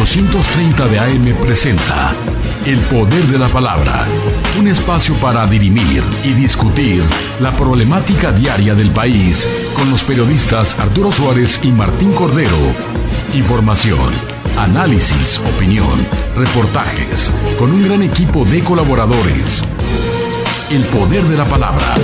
830 de AM presenta El Poder de la Palabra, un espacio para dirimir y discutir la problemática diaria del país con los periodistas Arturo Suárez y Martín Cordero. Información, análisis, opinión, reportajes, con un gran equipo de colaboradores. El Poder de la Palabra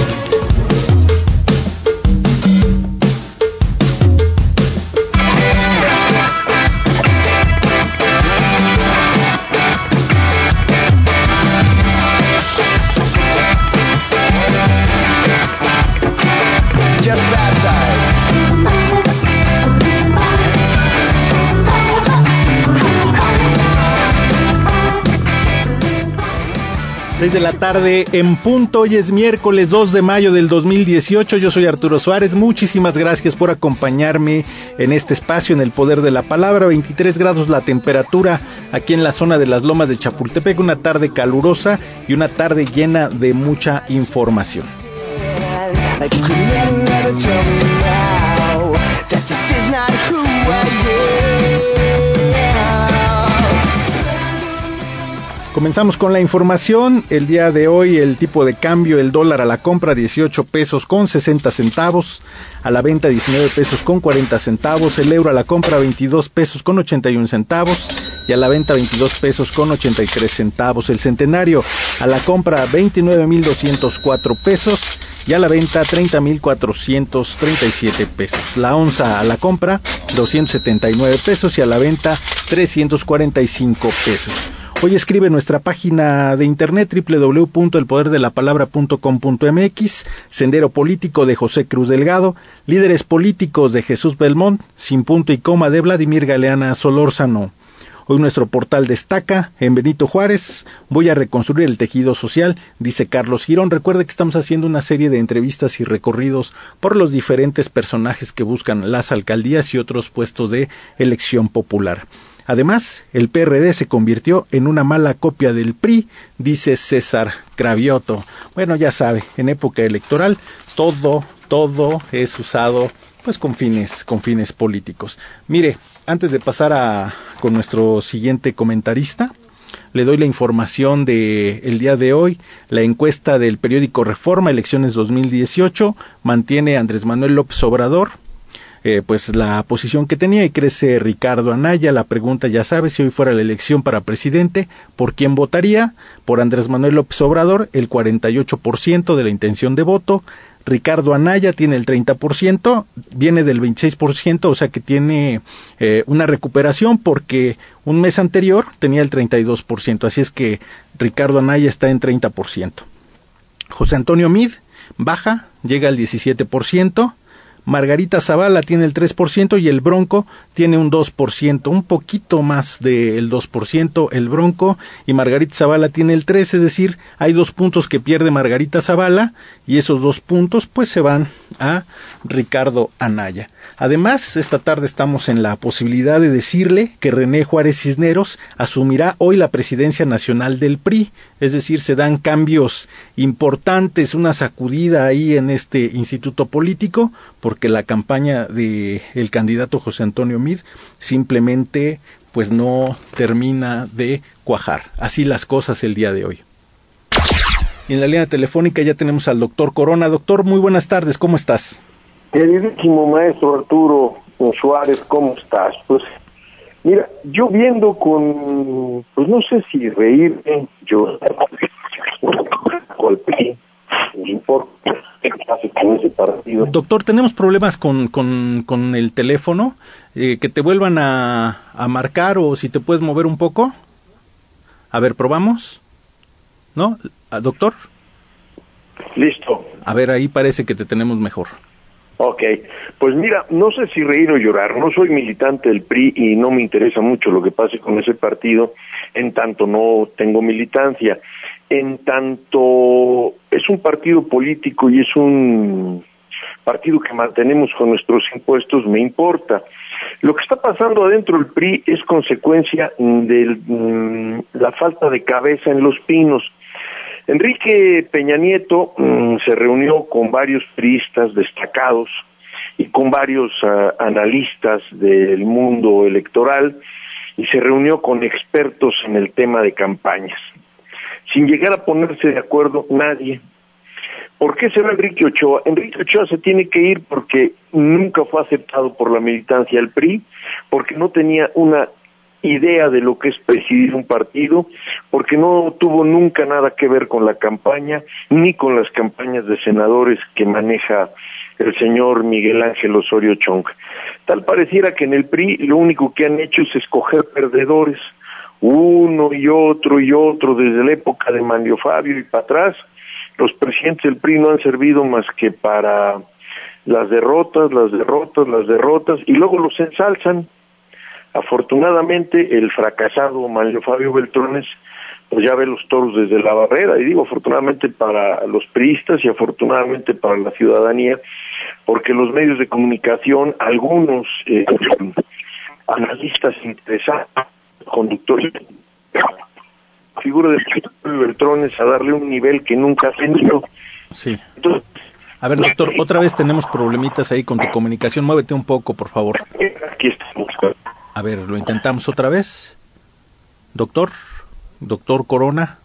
6 de la tarde en punto. Hoy es miércoles 2 de mayo del 2018. Yo soy Arturo Suárez. Muchísimas gracias por acompañarme en este espacio en el poder de la palabra. 23 grados la temperatura aquí en la zona de las lomas de Chapultepec. Una tarde calurosa y una tarde llena de mucha información. Comenzamos con la información. El día de hoy el tipo de cambio, el dólar a la compra 18 pesos con 60 centavos, a la venta 19 pesos con 40 centavos, el euro a la compra 22 pesos con 81 centavos y a la venta 22 pesos con 83 centavos. El centenario a la compra 29.204 pesos y a la venta 30.437 pesos. La onza a la compra 279 pesos y a la venta 345 pesos. Hoy escribe nuestra página de internet www.elpoderdelapalabra.com.mx, Sendero Político de José Cruz Delgado, Líderes Políticos de Jesús Belmont, Sin Punto y Coma de Vladimir Galeana Solórzano. Hoy nuestro portal destaca en Benito Juárez, voy a reconstruir el tejido social, dice Carlos Girón. Recuerde que estamos haciendo una serie de entrevistas y recorridos por los diferentes personajes que buscan las alcaldías y otros puestos de elección popular. Además, el PRD se convirtió en una mala copia del PRI, dice César Cravioto. Bueno, ya sabe, en época electoral todo, todo es usado pues con fines, con fines políticos. Mire, antes de pasar a, con nuestro siguiente comentarista, le doy la información de el día de hoy. La encuesta del periódico Reforma Elecciones 2018 mantiene Andrés Manuel López Obrador eh, pues la posición que tenía y crece Ricardo Anaya. La pregunta ya sabe si hoy fuera la elección para presidente, ¿por quién votaría? Por Andrés Manuel López Obrador, el 48% de la intención de voto. Ricardo Anaya tiene el 30%, viene del 26%, o sea que tiene eh, una recuperación porque un mes anterior tenía el 32%, así es que Ricardo Anaya está en 30%. José Antonio Mid baja, llega al 17%. Margarita Zavala tiene el 3% y el Bronco tiene un 2%, un poquito más del 2% el Bronco y Margarita Zavala tiene el 3%, es decir, hay dos puntos que pierde Margarita Zavala y esos dos puntos pues se van a Ricardo Anaya. Además, esta tarde estamos en la posibilidad de decirle que René Juárez Cisneros asumirá hoy la presidencia nacional del PRI, es decir, se dan cambios importantes, una sacudida ahí en este instituto político, porque la campaña de el candidato José Antonio Mid simplemente pues no termina de cuajar. Así las cosas el día de hoy. En la línea telefónica ya tenemos al doctor Corona. Doctor, muy buenas tardes, ¿cómo estás? Queridísimo maestro Arturo Suárez, ¿cómo estás? Pues mira, yo viendo con, pues no sé si reírme, yo golpeé, partido. Doctor, tenemos problemas con, con, con el teléfono, eh, que te vuelvan a, a marcar o si te puedes mover un poco. A ver, probamos. ¿No? ¿Doctor? Listo. A ver, ahí parece que te tenemos mejor. Ok, pues mira, no sé si reír o llorar, no soy militante del PRI y no me interesa mucho lo que pase con ese partido, en tanto no tengo militancia, en tanto es un partido político y es un partido que mantenemos con nuestros impuestos, me importa. Lo que está pasando adentro del PRI es consecuencia de mm, la falta de cabeza en los pinos. Enrique Peña Nieto mm, se reunió con varios priistas destacados y con varios ah, analistas del mundo electoral y se reunió con expertos en el tema de campañas. Sin llegar a ponerse de acuerdo nadie. ¿Por qué se va Enrique Ochoa? Enrique Ochoa se tiene que ir porque nunca fue aceptado por la militancia del PRI, porque no tenía una idea de lo que es presidir un partido, porque no tuvo nunca nada que ver con la campaña, ni con las campañas de senadores que maneja el señor Miguel Ángel Osorio Chong. Tal pareciera que en el PRI lo único que han hecho es escoger perdedores, uno y otro y otro desde la época de Manlio Fabio y para atrás. Los presidentes del PRI no han servido más que para las derrotas, las derrotas, las derrotas, y luego los ensalzan. Afortunadamente, el fracasado Manlio Fabio Beltrones pues ya ve los toros desde la barrera, y digo afortunadamente para los priistas y afortunadamente para la ciudadanía, porque los medios de comunicación, algunos eh, analistas interesados, conductores, figura de Beltrones a darle un nivel que nunca ha tenido. Sí. a ver, doctor, otra vez tenemos problemitas ahí con tu comunicación. Muévete un poco, por favor. Aquí estamos. A ver, lo intentamos otra vez. Doctor doctor Corona.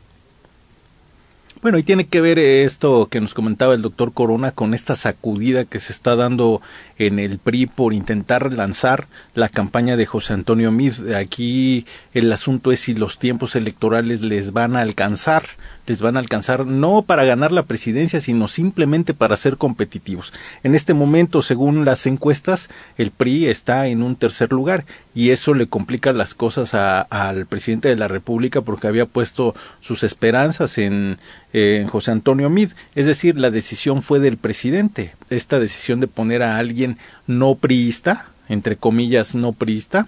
Bueno, y tiene que ver esto que nos comentaba el doctor Corona con esta sacudida que se está dando en el PRI por intentar lanzar la campaña de José Antonio Miz. Aquí el asunto es si los tiempos electorales les van a alcanzar les van a alcanzar no para ganar la presidencia, sino simplemente para ser competitivos. En este momento, según las encuestas, el PRI está en un tercer lugar y eso le complica las cosas al presidente de la República porque había puesto sus esperanzas en, en José Antonio Mid. Es decir, la decisión fue del presidente. Esta decisión de poner a alguien no priista, entre comillas, no priista,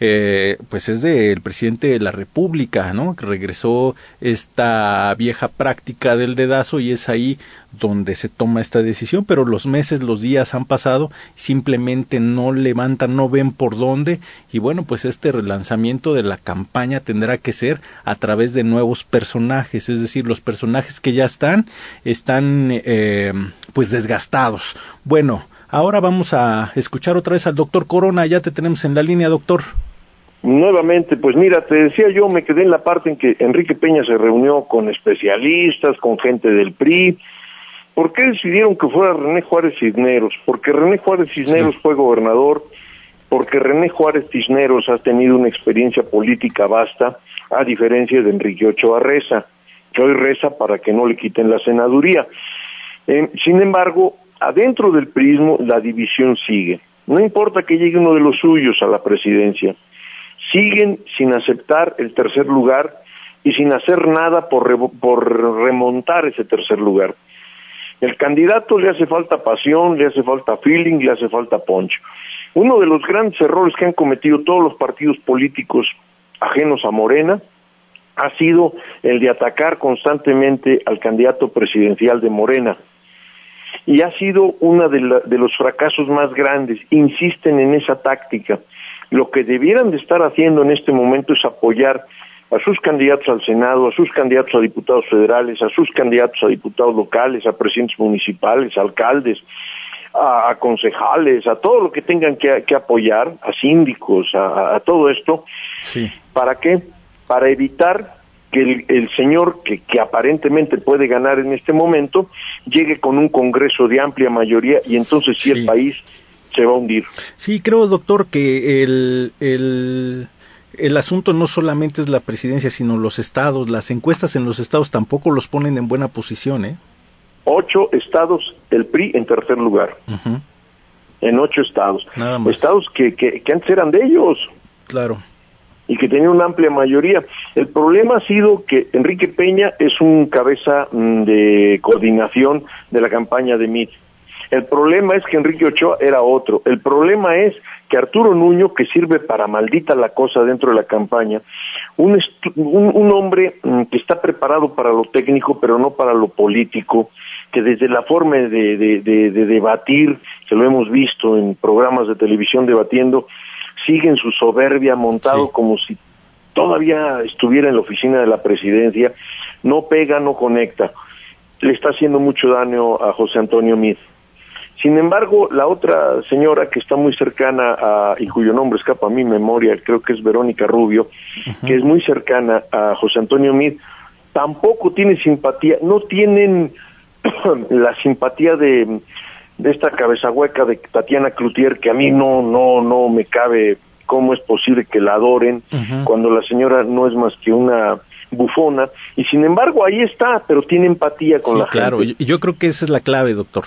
eh, pues es del presidente de la República, ¿no? Que regresó esta vieja práctica del dedazo y es ahí donde se toma esta decisión, pero los meses, los días han pasado, simplemente no levantan, no ven por dónde y bueno, pues este relanzamiento de la campaña tendrá que ser a través de nuevos personajes, es decir, los personajes que ya están están eh, pues desgastados. Bueno, ahora vamos a escuchar otra vez al doctor Corona, ya te tenemos en la línea, doctor. Nuevamente, pues mira, te decía yo, me quedé en la parte en que Enrique Peña se reunió con especialistas, con gente del PRI. ¿Por qué decidieron que fuera René Juárez Cisneros? Porque René Juárez Cisneros fue gobernador, porque René Juárez Cisneros ha tenido una experiencia política vasta, a diferencia de Enrique Ochoa Reza, que hoy reza para que no le quiten la senaduría. Eh, sin embargo, adentro del prismo la división sigue. No importa que llegue uno de los suyos a la presidencia, siguen sin aceptar el tercer lugar y sin hacer nada por, remontar ese tercer lugar. El candidato le hace falta pasión, le hace falta feeling, le hace falta punch. Uno de los grandes errores que han cometido todos los partidos políticos ajenos a Morena ha sido el de atacar constantemente al candidato presidencial de Morena. Y ha sido uno de los fracasos más grandes. Insisten en esa táctica lo que debieran de estar haciendo en este momento es apoyar a sus candidatos al Senado, a sus candidatos a diputados federales, a sus candidatos a diputados locales, a presidentes municipales, a alcaldes, a, concejales, a todo lo que tengan que, apoyar, a síndicos, a, todo esto. Sí. ¿Para qué? Para evitar que el, señor que, que, aparentemente puede ganar en este momento llegue con un Congreso de amplia mayoría y entonces sí. el país se va a hundir. Sí, creo, doctor, que el, el, el asunto no solamente es la presidencia, sino los estados. Las encuestas en los estados tampoco los ponen en buena posición, ¿eh? Ocho estados, el PRI en tercer lugar. En ocho estados. Nada más. Estados que, que, que antes eran de ellos. Claro. Y que tenían una amplia mayoría. El problema ha sido que Enrique Peña es un cabeza mm, de coordinación de la campaña de MIT el problema es que Enrique Ochoa era otro. El problema es que Arturo Nuño, que sirve para maldita la cosa dentro de la campaña, un, un, hombre mm, que está preparado para lo técnico, pero no para lo político, que desde la forma de, de, debatir, que lo hemos visto en programas de televisión debatiendo, sigue en su soberbia montado como si todavía estuviera en la oficina de la presidencia, no pega, no conecta. Le está haciendo mucho daño a José Antonio Miz Sin embargo, la otra señora que está muy cercana a, y cuyo nombre escapa a mi memoria, creo que es Verónica Rubio, que es muy cercana a José Antonio Mid, tampoco tiene simpatía, no tienen la simpatía de, de esta cabeza hueca de Tatiana Cloutier, que a mí no, no, no me cabe cómo es posible que la adoren cuando la señora no es más que una bufona y sin embargo ahí está, pero tiene empatía con la claro. gente. y yo creo que esa es la clave, doctor.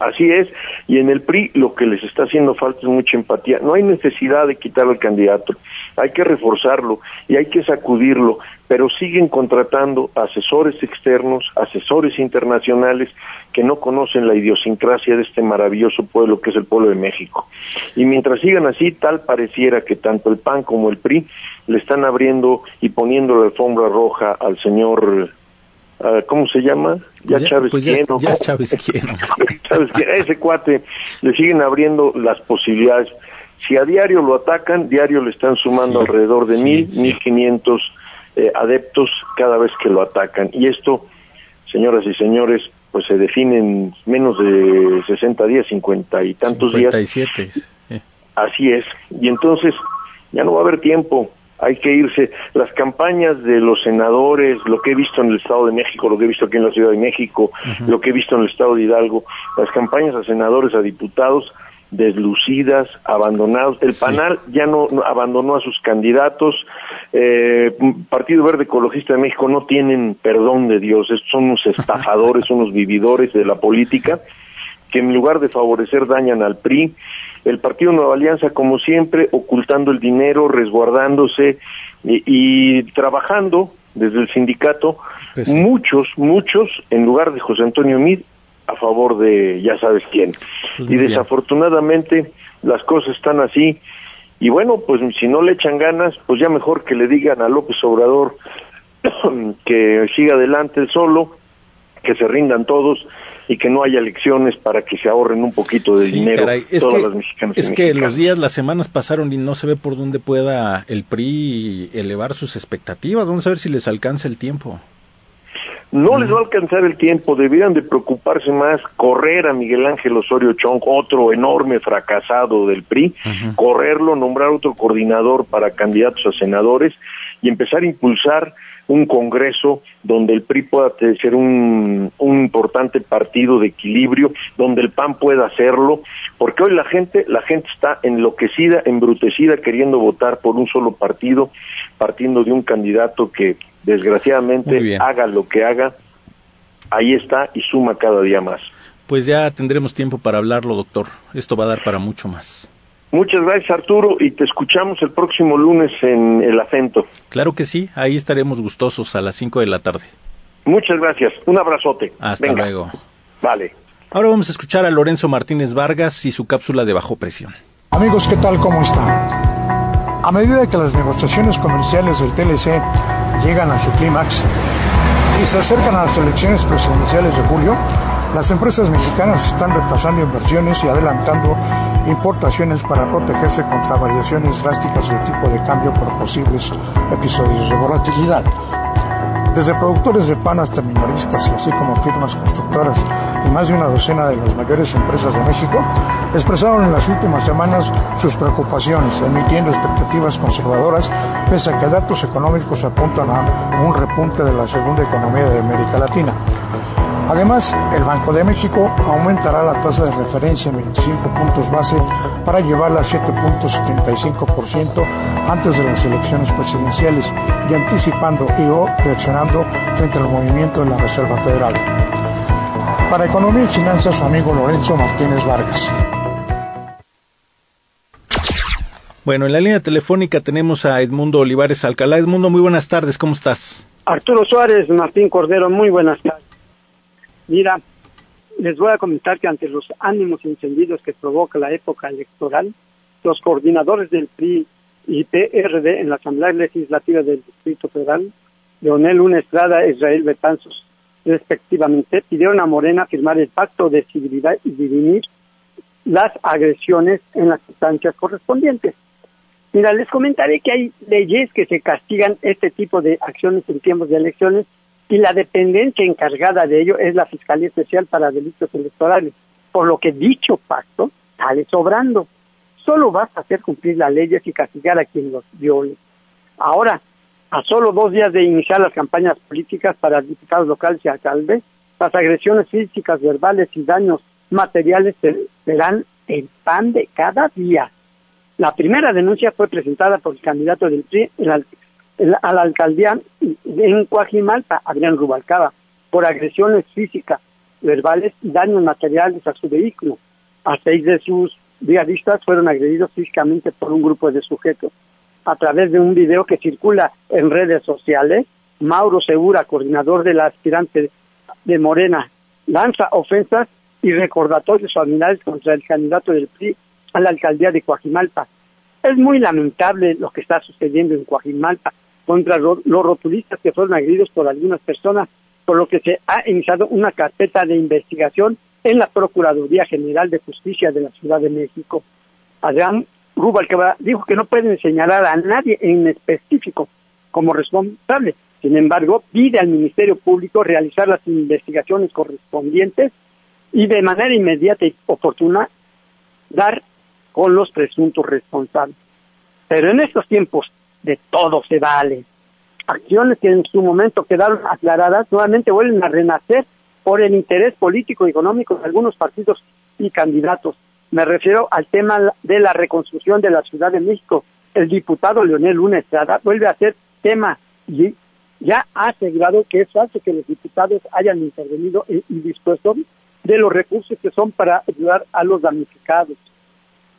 Así es, y en el PRI lo que les está haciendo falta es mucha empatía. No hay necesidad de quitar al candidato, hay que reforzarlo y hay que sacudirlo, pero siguen contratando asesores externos, asesores internacionales que no conocen la idiosincrasia de este maravilloso pueblo que es el pueblo de México. Y mientras sigan así, tal pareciera que tanto el PAN como el PRI le están abriendo y poniendo la alfombra roja al señor Uh, ¿cómo se llama? Ya, pues Chávez pues ya, ya Chávez A ese cuate le siguen abriendo las posibilidades. Si a diario lo atacan, diario le están sumando sí, alrededor de sí, mil, sí. mil quinientos eh, adeptos cada vez que lo atacan. Y esto, señoras y señores, pues se define en menos de 60 días, 50 y tantos 57. días. Sí. Así es. Y entonces ya no va a haber tiempo hay que irse. Las campañas de los senadores, lo que he visto en el Estado de México, lo que he visto aquí en la Ciudad de México, uh -huh. lo que he visto en el Estado de Hidalgo, las campañas a senadores, a diputados, deslucidas, abandonados. El sí. PANAL ya no, no, abandonó a sus candidatos. Eh, Partido Verde Ecologista de México no tienen perdón de Dios. Estos son unos estafadores, unos vividores de la política que en lugar de favorecer dañan al PRI el Partido Nueva Alianza, como siempre, ocultando el dinero, resguardándose y, y trabajando desde el sindicato, pues sí. muchos, muchos, en lugar de José Antonio Mid, a favor de ya sabes quién. Pues y desafortunadamente bien. las cosas están así. Y bueno, pues si no le echan ganas, pues ya mejor que le digan a López Obrador que siga adelante solo, que se rindan todos y que no haya elecciones para que se ahorren un poquito de sí, dinero caray. Es todas que, las mexicanas. Es que los días, las semanas pasaron y no se ve por dónde pueda el PRI elevar sus expectativas. Vamos a ver si les alcanza el tiempo. No les va a alcanzar el tiempo, deberían de preocuparse más, correr a Miguel Ángel Osorio Chong, otro enorme fracasado del PRI, uh -huh. correrlo, nombrar otro coordinador para candidatos a senadores y empezar a impulsar un congreso donde el PRI pueda ser un, un, importante partido de equilibrio, donde el PAN pueda hacerlo, porque hoy la gente, la gente está enloquecida, embrutecida, queriendo votar por un solo partido, partiendo de un candidato que desgraciadamente haga lo que haga, ahí está y suma cada día más. Pues ya tendremos tiempo para hablarlo, doctor. Esto va a dar para mucho más. Muchas gracias Arturo y te escuchamos el próximo lunes en el acento. Claro que sí, ahí estaremos gustosos a las 5 de la tarde. Muchas gracias, un abrazote. Hasta Venga. luego. Vale. Ahora vamos a escuchar a Lorenzo Martínez Vargas y su cápsula de bajo presión. Amigos, ¿qué tal? ¿Cómo están? A medida que las negociaciones comerciales del TLC llegan a su clímax y se acercan a las elecciones presidenciales de julio, las empresas mexicanas están retrasando inversiones y adelantando importaciones para protegerse contra variaciones drásticas del tipo de cambio por posibles episodios de volatilidad. Desde productores de pan hasta minoristas, así como firmas constructoras y más de una docena de las mayores empresas de México, expresaron en las últimas semanas sus preocupaciones, emitiendo expectativas conservadoras, pese a que datos económicos apuntan a un repunte de la segunda economía de América Latina. Además, el Banco de México aumentará la tasa de referencia en 25 puntos base para llevarla a 7.75% antes de las elecciones presidenciales y anticipando y o reaccionando frente al movimiento de la Reserva Federal. Para Economía y Finanzas, su amigo Lorenzo Martínez Vargas. Bueno, en la línea telefónica tenemos a Edmundo Olivares Alcalá. Edmundo, muy buenas tardes, ¿cómo estás? Arturo Suárez, Martín Cordero, muy buenas tardes. Mira, les voy a comentar que ante los ánimos encendidos que provoca la época electoral, los coordinadores del PRI y PRD en la Asamblea Legislativa del Distrito Federal, Leonel Luna Estrada e Israel Betanzos, respectivamente, pidieron a Morena firmar el pacto de civilidad y dirimir las agresiones en las instancias correspondientes. Mira, les comentaré que hay leyes que se castigan este tipo de acciones en tiempos de elecciones y la dependencia encargada de ello es la Fiscalía Especial para Delitos Electorales. por lo que dicho pacto sale sobrando. Solo basta hacer cumplir las leyes y castigar a quien los viole. Ahora, a solo dos días de iniciar las campañas políticas para diputados locales y alcaldes, las agresiones físicas, verbales y daños materiales serán el pan de cada día. La primera denuncia fue presentada por el candidato del PRI a la alcaldía en Coajimalpa, Adrián Rubalcaba, por agresiones físicas, verbales y daños materiales a su vehículo. A seis de sus brigadistas fueron agredidos físicamente por un grupo de sujetos. A través de un video que circula en redes sociales, Mauro Segura, coordinador de la aspirante de Morena, lanza ofensas y recordatorios familiares contra el candidato del PRI a la alcaldía de Coajimalpa. Es muy lamentable lo que está sucediendo en Coajimalpa contra los rotulistas que fueron agredidos por algunas personas, por lo que se ha iniciado una carpeta de investigación en la Procuraduría General de Justicia de la Ciudad de México. Adrián Rubalcaba dijo que no pueden señalar a nadie en específico como responsable. Sin embargo, pide al Ministerio Público realizar las investigaciones correspondientes y de manera inmediata y oportuna dar con los presuntos responsables. Pero en estos tiempos de todo se vale. Acciones que en su momento quedaron aclaradas nuevamente vuelven a renacer por el interés político y económico de algunos partidos y candidatos. Me refiero al tema de la reconstrucción de la Ciudad de México. El diputado Leonel Luna Estrada vuelve a ser tema y ya ha asegurado que es falso que los diputados hayan intervenido y dispuesto de los recursos que son para ayudar a los damnificados.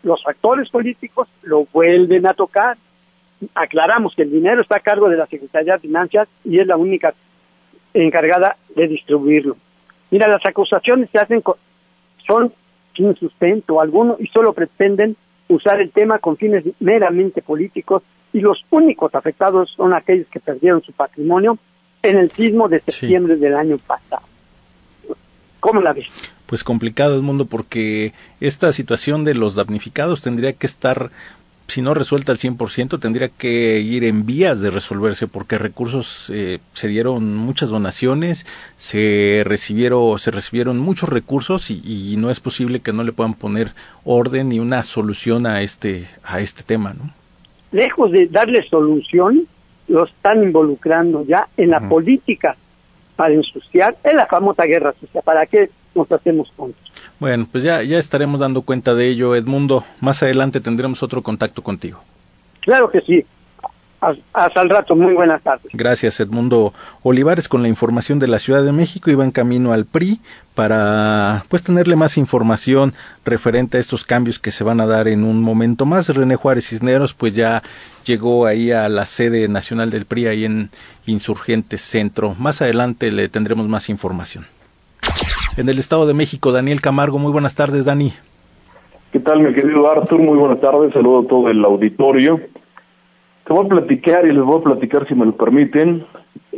Los actores políticos lo vuelven a tocar aclaramos que el dinero está a cargo de la Secretaría de Finanzas y es la única encargada de distribuirlo. Mira, las acusaciones se hacen son sin sustento alguno y solo pretenden usar el tema con fines meramente políticos y los únicos afectados son aquellos que perdieron su patrimonio en el sismo de septiembre del año pasado. ¿Cómo la ves? Pues complicado el mundo porque esta situación de los damnificados tendría que estar si no resuelta al 100%, tendría que ir en vías de resolverse porque recursos eh, se dieron muchas donaciones, se recibieron se recibieron muchos recursos y, no es posible que no le puedan poner orden ni una solución a este a este tema, ¿no? Lejos de darle solución, lo están involucrando ya en la política para ensuciar, en la famosa guerra social. ¿Para qué nos hacemos juntos? Bueno, pues ya, ya estaremos dando cuenta de ello, Edmundo. Más adelante tendremos otro contacto contigo. Claro que sí. Hasta el rato, muy buenas tardes. Gracias, Edmundo Olivares, con la información de la Ciudad de México. Iba en camino al PRI para pues tenerle más información referente a estos cambios que se van a dar en un momento más. René Juárez Cisneros pues ya llegó ahí a la sede nacional del PRI ahí en Insurgentes Centro. Más adelante le tendremos más información en el Estado de México. Daniel Camargo, muy buenas tardes, Dani. ¿Qué tal, mi querido Artur? Muy buenas tardes, saludo a todo el auditorio. Te voy a platicar y les voy a platicar, si me lo permiten,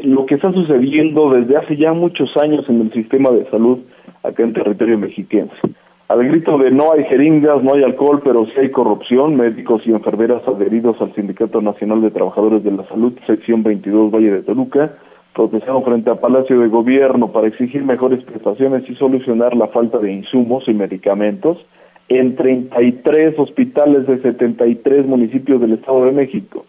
lo que está sucediendo desde hace ya muchos años en el sistema de salud acá en territorio mexiquense. Al grito de no hay jeringas, no hay alcohol, pero sí hay corrupción, médicos y enfermeras adheridos al Sindicato Nacional de Trabajadores de la Salud, sección 22 Valle de Toluca, protestaron frente al Palacio de Gobierno para exigir mejores prestaciones y solucionar la falta de insumos y medicamentos en 33 hospitales de 73 municipios del Estado de México.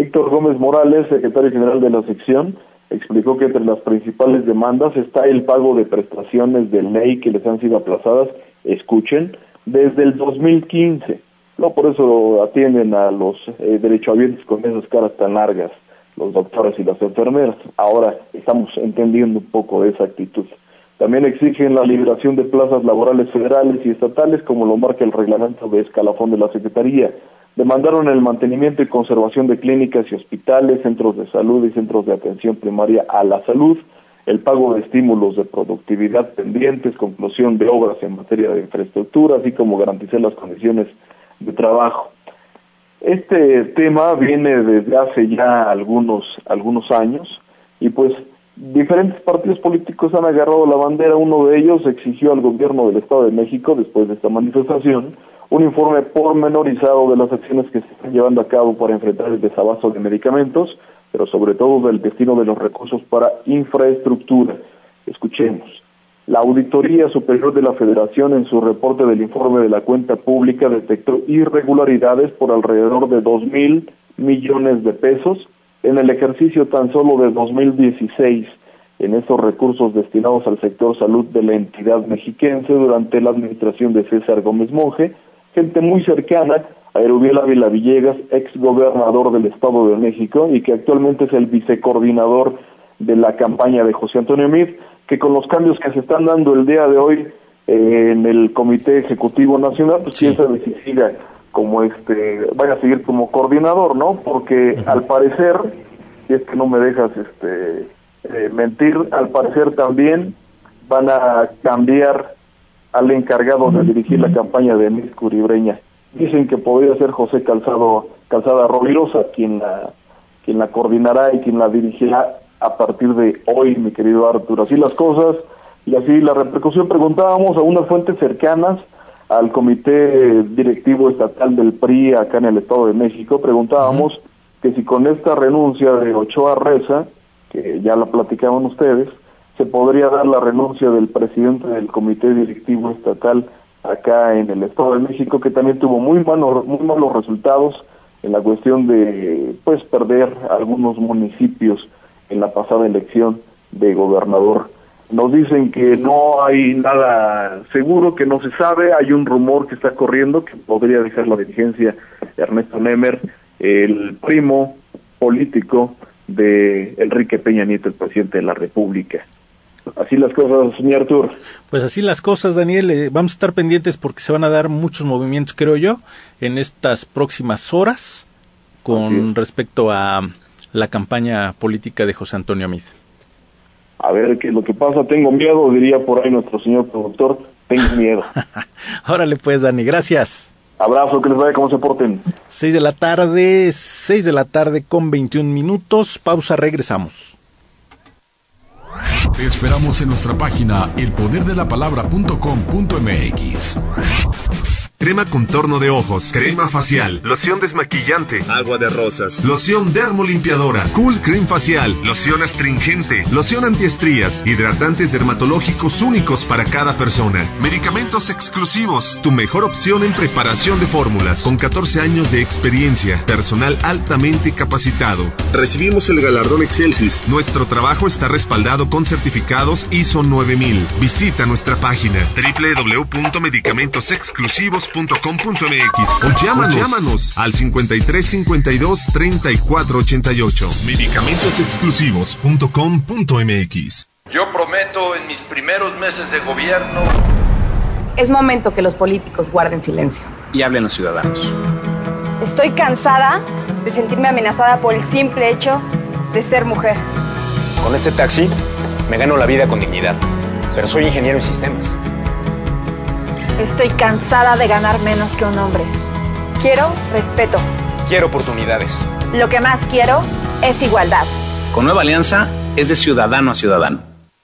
Héctor Gómez Morales, secretario general de la sección, explicó que entre las principales demandas está el pago de prestaciones de ley que les han sido aplazadas, escuchen, desde el 2015. No por eso atienden a los eh, derechohabientes con esas caras tan largas los doctores y las enfermeras. Ahora estamos entendiendo un poco esa actitud. También exigen la liberación de plazas laborales federales y estatales, como lo marca el reglamento de escalafón de la Secretaría. Demandaron el mantenimiento y conservación de clínicas y hospitales, centros de salud y centros de atención primaria a la salud, el pago de estímulos de productividad pendientes, conclusión de obras en materia de infraestructura, así como garantizar las condiciones de trabajo. Este tema viene desde hace ya algunos, algunos años y pues diferentes partidos políticos han agarrado la bandera. Uno de ellos exigió al gobierno del Estado de México, después de esta manifestación, un informe pormenorizado de las acciones que se están llevando a cabo para enfrentar el desabasto de medicamentos, pero sobre todo del destino de los recursos para infraestructura. Escuchemos. La Auditoría Superior de la Federación en su reporte del informe de la cuenta pública detectó irregularidades por alrededor de dos mil millones de pesos en el ejercicio tan solo de 2016 en estos recursos destinados al sector salud de la entidad mexiquense durante la administración de César Gómez Monje, gente muy cercana a Erubiel Ávila Villegas, ex gobernador del Estado de México y que actualmente es el vicecoordinador de la campaña de José Antonio Mir, que con los cambios que se están dando el día de hoy eh, en el Comité Ejecutivo Nacional, pues quién sabe si siga como este, vaya a seguir como coordinador, ¿no? Porque al parecer, si es que no me dejas este eh, mentir, al parecer también van a cambiar al encargado de dirigir la campaña de Miss Curibreña. Dicen que podría ser José Calzado, Calzada Rovirosa quien la, quien la coordinará y quien la dirigirá a partir de hoy, mi querido Arturo. Así las cosas y así la repercusión. Preguntábamos a unas fuentes cercanas al Comité Directivo Estatal del PRI acá en el Estado de México, preguntábamos que si con esta renuncia de Ochoa Reza, que ya la platicaban ustedes, se podría dar la renuncia del presidente del Comité Directivo Estatal acá en el Estado de México, que también tuvo muy malos, muy malos resultados en la cuestión de pues perder algunos municipios en la pasada elección de gobernador. Nos dicen que no hay nada seguro, que no se sabe, hay un rumor que está corriendo que podría dejar la dirigencia Ernesto Nemer, el primo político de Enrique Peña Nieto, el presidente de la República. Así las cosas, señor Artur. Pues así las cosas, Daniel. Eh, vamos a estar pendientes porque se van a dar muchos movimientos, creo yo, en estas próximas horas con respecto a la campaña política de José Antonio Amid. A ver qué es lo que pasa. Tengo miedo, diría por ahí nuestro señor productor. Tengo miedo. Órale pues, Dani. Gracias. Abrazo, que les vaya como se porten. Seis de la tarde, seis de la tarde con 21 minutos. Pausa, regresamos. Te esperamos en nuestra página elpoderdelapalabra.com.mx. Crema contorno de ojos, crema facial, loción desmaquillante, agua de rosas, loción dermolimpiadora, cool cream facial, loción astringente, loción antiestrías, hidratantes dermatológicos únicos para cada persona, medicamentos exclusivos, tu mejor opción en preparación de fórmulas, con 14 años de experiencia, personal altamente capacitado. Recibimos el galardón Excelsis. Nuestro trabajo está respaldado con certificados ISO 9000. Visita nuestra página www.medicamentosexclusivos .com.mx o llámanos, llámanos al 53 52 34 88. Medicamentos Yo prometo en mis primeros meses de gobierno. Es momento que los políticos guarden silencio. Y hablen los ciudadanos. Estoy cansada de sentirme amenazada por el simple hecho de ser mujer. Con este taxi me gano la vida con dignidad, pero soy ingeniero en sistemas. Estoy cansada de ganar menos que un hombre. Quiero respeto. Quiero oportunidades. Lo que más quiero es igualdad. Con Nueva Alianza es de ciudadano a ciudadano.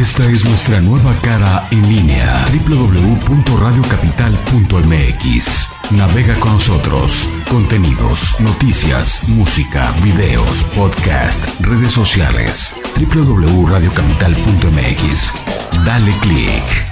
Esta es nuestra nueva cara en línea www.radiocapital.mx. Navega con nosotros. Contenidos, noticias, música, videos, podcast, redes sociales. www.radiocapital.mx. Dale clic.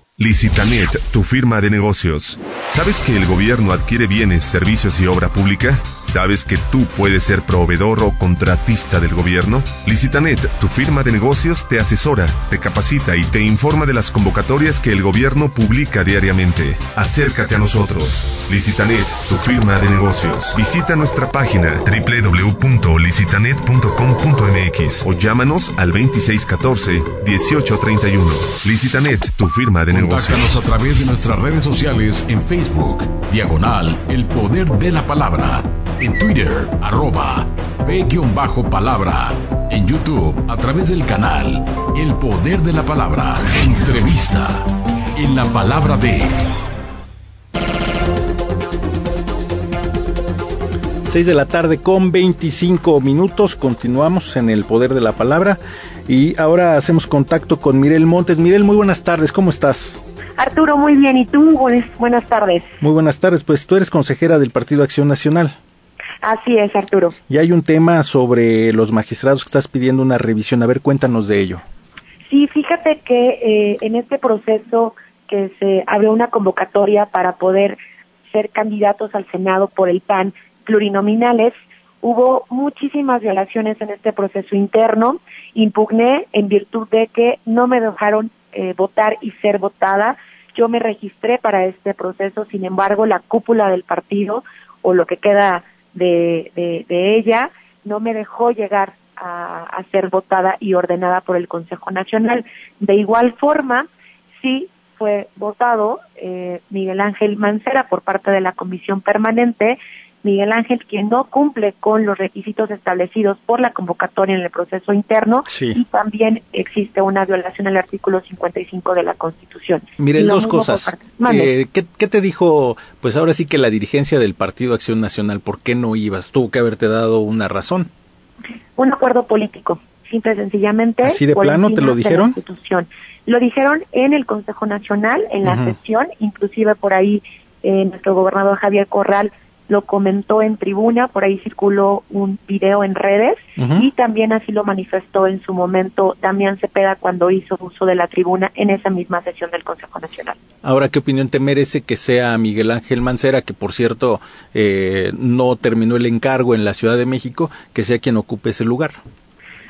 Licitanet, tu firma de negocios. ¿Sabes que el gobierno adquiere bienes, servicios y obra pública? ¿Sabes que tú puedes ser proveedor o contratista del gobierno? Licitanet, tu firma de negocios, te asesora, te capacita y te informa de las convocatorias que el gobierno publica diariamente. Acércate a nosotros. Licitanet, tu firma de negocios. Visita nuestra página www.licitanet.com.mx o llámanos al 2614-1831. Licitanet, tu firma de negocios. Contáctanos a través de nuestras redes sociales en Facebook, Diagonal, El Poder de la Palabra, en Twitter, arroba, P-Palabra, en YouTube, a través del canal El Poder de la Palabra, entrevista, en la palabra de... 6 de la tarde con 25 minutos, continuamos en El Poder de la Palabra. Y ahora hacemos contacto con Mirel Montes. Mirel, muy buenas tardes, ¿cómo estás? Arturo, muy bien. ¿Y tú? Buenas tardes. Muy buenas tardes. Pues tú eres consejera del Partido Acción Nacional. Así es, Arturo. Y hay un tema sobre los magistrados que estás pidiendo una revisión. A ver, cuéntanos de ello. Sí, fíjate que eh, en este proceso que se abrió una convocatoria para poder ser candidatos al Senado por el PAN plurinominales, hubo muchísimas violaciones en este proceso interno. Impugné en virtud de que no me dejaron eh, votar y ser votada. Yo me registré para este proceso, sin embargo, la cúpula del partido o lo que queda de, de, ella no me dejó llegar a, ser votada y ordenada por el Consejo Nacional. De igual forma, sí fue votado eh, Miguel Ángel Mancera por parte de la Comisión Permanente Miguel Ángel, quien no cumple con los requisitos establecidos por la convocatoria en el proceso interno y también existe una violación al artículo 55 de la Constitución. Miren, dos cosas. Eh, ¿qué, te dijo, pues ahora sí que la dirigencia del Partido Acción Nacional, por qué no ibas? Tuvo que haberte dado una razón. Un acuerdo político, simple y sencillamente. ¿Así de plano te lo dijeron? Lo dijeron en el Consejo Nacional, en la sesión, inclusive por ahí eh, nuestro gobernador Javier Corral lo comentó en tribuna, por ahí circuló un video en redes y también así lo manifestó en su momento Damián Cepeda cuando hizo uso de la tribuna en esa misma sesión del Consejo Nacional. Ahora, ¿qué opinión te merece que sea Miguel Ángel Mancera, que por cierto eh, no terminó el encargo en la Ciudad de México, que sea quien ocupe ese lugar?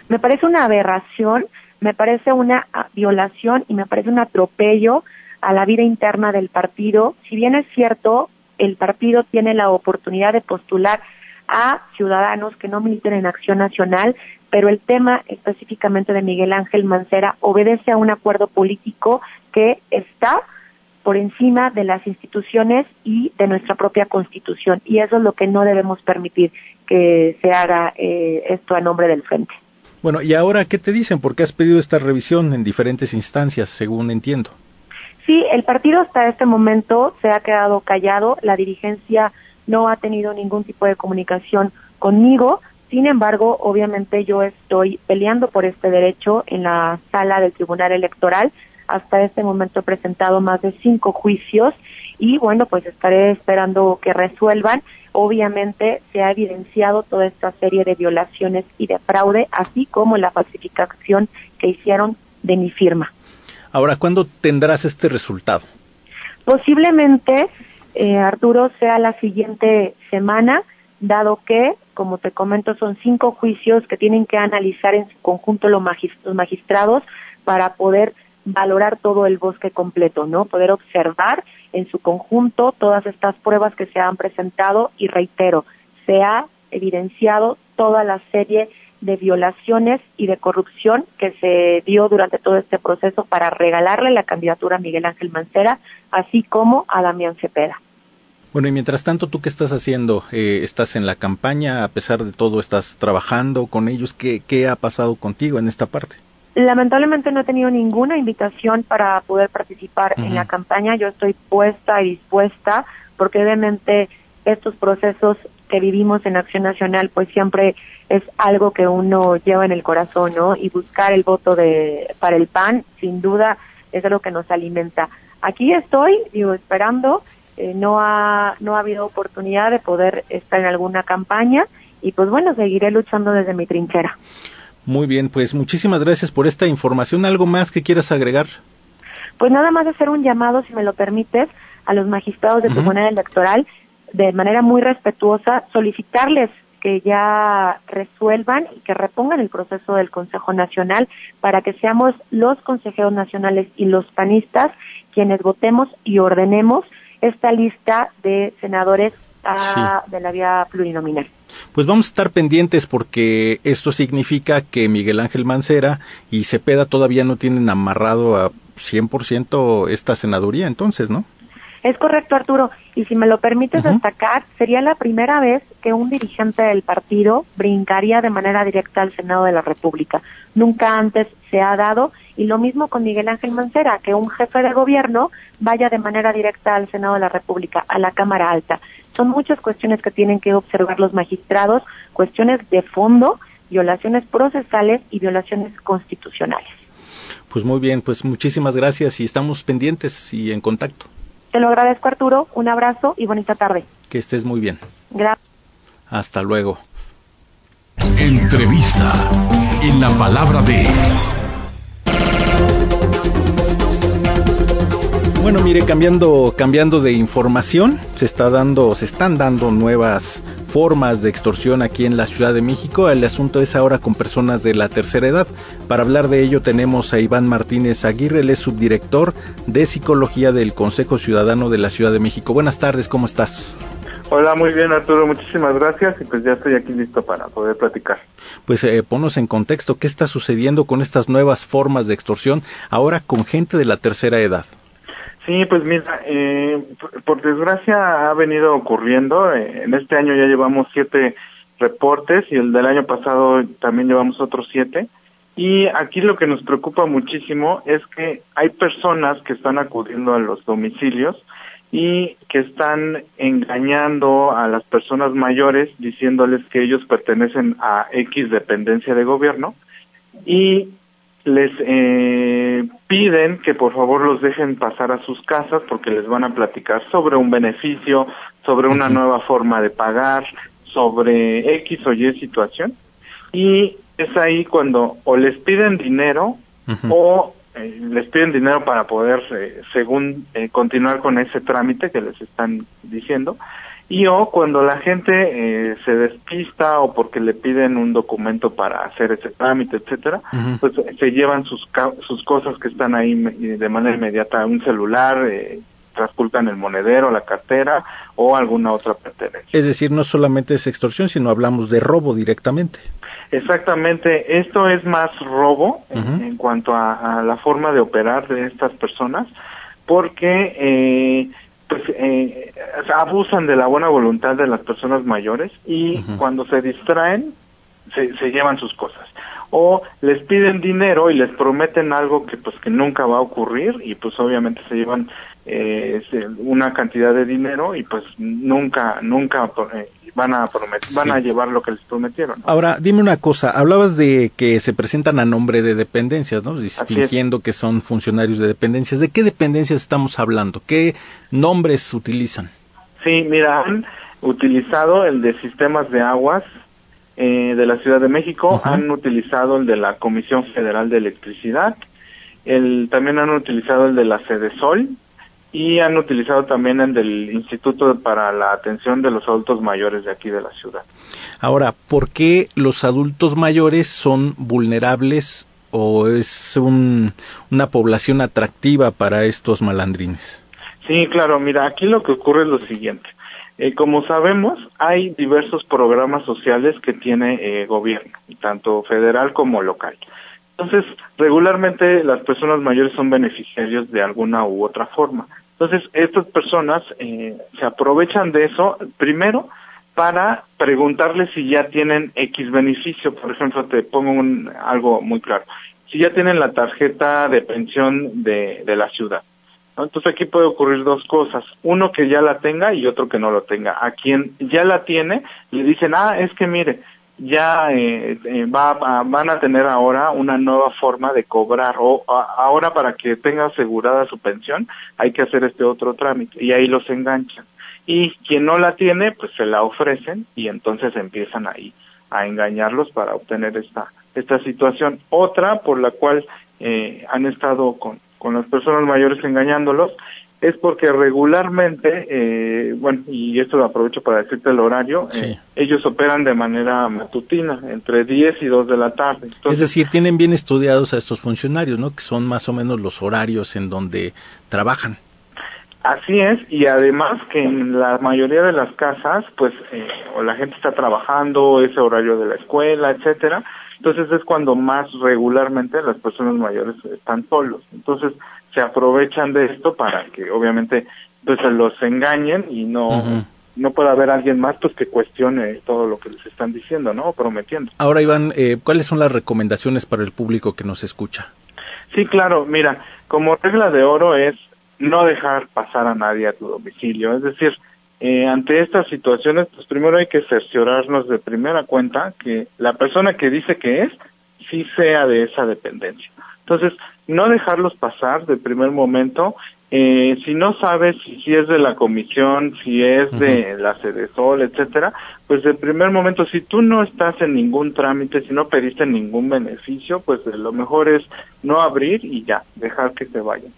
Me parece una aberración, me parece una violación y me parece un atropello a la vida interna del partido. Si bien es cierto, el partido tiene la oportunidad de postular a ciudadanos que no militen en acción nacional, pero el tema específicamente de Miguel Ángel Mancera obedece a un acuerdo político que está por encima de las instituciones y de nuestra propia constitución. Y eso es lo que no debemos permitir que se haga eh, esto a nombre del frente. Bueno, ¿y ahora qué te dicen? Porque has pedido esta revisión en diferentes instancias, según entiendo. Sí, el partido hasta este momento se ha quedado callado, la dirigencia no ha tenido ningún tipo de comunicación conmigo, sin embargo, obviamente yo estoy peleando por este derecho en la sala del Tribunal Electoral. Hasta este momento he presentado más de cinco juicios y bueno, pues estaré esperando que resuelvan. Obviamente se ha evidenciado toda esta serie de violaciones y de fraude, así como la falsificación que hicieron de mi firma. Ahora, ¿cuándo tendrás este resultado? Posiblemente, eh, Arturo, sea la siguiente semana, dado que, como te comento, son cinco juicios que tienen que analizar en su conjunto los, magistrados para poder valorar todo el bosque completo, ¿no? Poder observar en su conjunto todas estas pruebas que se han presentado y reitero, se ha evidenciado toda la serie de violaciones y de corrupción que se dio durante todo este proceso para regalarle la candidatura a Miguel Ángel Mancera, así como a Damián Cepeda. Bueno, y mientras tanto, ¿tú qué estás haciendo? Eh, ¿Estás en la campaña? A pesar de todo, ¿estás trabajando con ellos? ¿Qué, qué ha pasado contigo en esta parte? Lamentablemente no he tenido ninguna invitación para poder participar en la campaña. Yo estoy puesta y dispuesta porque obviamente estos procesos que vivimos en Acción Nacional pues siempre es algo que uno lleva en el corazón, ¿no? Y buscar el voto de para el PAN, sin duda, es algo que nos alimenta. Aquí estoy, digo, esperando, eh, no ha no ha habido oportunidad de poder estar en alguna campaña y pues bueno, seguiré luchando desde mi trinchera. Muy bien, pues muchísimas gracias por esta información. ¿Algo más que quieras agregar? Pues nada más hacer un llamado, si me lo permites, a los magistrados de Tribunal Electoral, de manera muy respetuosa, solicitarles que ya resuelvan y que repongan el proceso del Consejo Nacional para que seamos los consejeros nacionales y los panistas quienes votemos y ordenemos esta lista de senadores de la vía plurinominal. Pues vamos a estar pendientes porque esto significa que Miguel Ángel Mancera y Cepeda todavía no tienen amarrado a 100% esta senaduría, entonces, ¿no? Es correcto, Arturo. Y si me lo permites destacar, sería la primera vez que un dirigente del partido brincaría de manera directa al Senado de la República. Nunca antes se ha dado. Y lo mismo con Miguel Ángel Mancera, que un jefe de gobierno vaya de manera directa al Senado de la República, a la Cámara Alta. Son muchas cuestiones que tienen que observar los magistrados, cuestiones de fondo, violaciones procesales y violaciones constitucionales. Pues muy bien, pues muchísimas gracias y estamos pendientes y en contacto. Te lo agradezco, Arturo. Un abrazo y bonita tarde. Que estés muy bien. Gracias. Hasta luego. Entrevista en la palabra de... Bueno, mire, cambiando, cambiando de información, se está dando, se están dando nuevas formas de extorsión aquí en la Ciudad de México. El asunto es ahora con personas de la tercera edad. Para hablar de ello tenemos a Iván Martínez Aguirre, él es subdirector de psicología del Consejo Ciudadano de la Ciudad de México. Buenas tardes, ¿cómo estás? Hola, muy bien Arturo, muchísimas gracias y pues ya estoy aquí listo para poder platicar. Pues eh, ponos en contexto, ¿qué está sucediendo con estas nuevas formas de extorsión ahora con gente de la tercera edad? Sí, pues mira, eh, por, desgracia ha venido ocurriendo. Eh, en este año ya llevamos siete reportes y el del año pasado también llevamos otros siete. Y aquí lo que nos preocupa muchísimo es que hay personas que están acudiendo a los domicilios y que están engañando a las personas mayores diciéndoles que ellos pertenecen a X dependencia de gobierno y les eh, piden que por favor los dejen pasar a sus casas porque les van a platicar sobre un beneficio, sobre una nueva forma de pagar, sobre X o Y situación. Y es ahí cuando o les piden dinero o eh, les piden dinero para poder, eh, según, eh, continuar con ese trámite que les están diciendo y o cuando la gente eh, se despista o porque le piden un documento para hacer ese trámite, etcétera, pues se llevan sus sus cosas que están ahí de manera inmediata, un celular, eh, el monedero, la cartera o alguna otra pertenencia. Es decir, no solamente es extorsión, sino hablamos de robo directamente. Exactamente, esto es más robo en, cuanto a, la forma de operar de estas personas, porque eh, pues eh, abusan de la buena voluntad de las personas mayores y cuando se distraen se, se llevan sus cosas. O les piden dinero y les prometen algo que pues que nunca va a ocurrir y pues obviamente se llevan eh, una cantidad de dinero y pues nunca nunca eh, van a van a llevar lo que les prometieron. Ahora, dime una cosa, hablabas de que se presentan a nombre de dependencias, ¿no? Fingiendo que son funcionarios de dependencias. ¿De qué dependencias estamos hablando? ¿Qué nombres utilizan? Sí, mira, han utilizado el de sistemas de aguas eh, de la Ciudad de México, han utilizado el de la Comisión Federal de Electricidad, el, también han utilizado el de la Sede Sol, y han utilizado también el del Instituto para la Atención de los Adultos Mayores de aquí de la ciudad. Ahora, ¿por qué los adultos mayores son vulnerables o es una población atractiva para estos malandrines? Sí, claro, mira, aquí lo que ocurre es lo siguiente. Eh, como sabemos, hay diversos programas sociales que tiene eh, gobierno, tanto federal como local. Entonces, regularmente las personas mayores son beneficiarios de alguna u otra forma. Entonces, estas personas eh, se aprovechan de eso, primero, para preguntarles si ya tienen X beneficio. Por ejemplo, te pongo un, algo muy claro. Si ya tienen la tarjeta de pensión de, de la ciudad. Entonces aquí puede ocurrir dos cosas. Uno que ya la tenga y otro que no lo tenga. A quien ya la tiene, le dicen, ah, es que mire, ya eh, eh, va, van a tener ahora una nueva forma de cobrar o ahora para que tenga asegurada su pensión hay que hacer este otro trámite y ahí los enganchan. Y quien no la tiene pues se la ofrecen y entonces empiezan ahí a engañarlos para obtener esta esta situación. Otra por la cual eh, han estado con con las personas mayores engañándolos, es porque regularmente, eh, bueno, y esto lo aprovecho para decirte el horario, eh, ellos operan de manera matutina, entre 10 y 2 de la tarde. es decir, tienen bien estudiados a estos funcionarios, ¿no? Que son más o menos los horarios en donde trabajan. Así es, y además que en la mayoría de las casas, pues, eh, o la gente está trabajando, ese horario de la escuela, etcétera, entonces es cuando más regularmente las personas mayores están solos. Entonces se aprovechan de esto para que obviamente pues los engañen y no no pueda haber alguien más pues que cuestione todo lo que les están diciendo, ¿no? O prometiendo. Ahora Iván, eh, ¿cuáles son las recomendaciones para el público que nos escucha? Sí, claro, mira, como regla de oro es no dejar pasar a nadie a tu domicilio, es decir, eh, ante estas situaciones, pues primero hay que cerciorarnos de primera cuenta que la persona que dice que es, sí sea de esa dependencia. Entonces, no dejarlos pasar de primer momento. Eh, si no sabes si, es de la comisión, si es de la Sol, etcétera, pues de primer momento, si tú no estás en ningún trámite, si no pediste ningún beneficio, pues lo mejor es no abrir y ya, dejar que se vayan.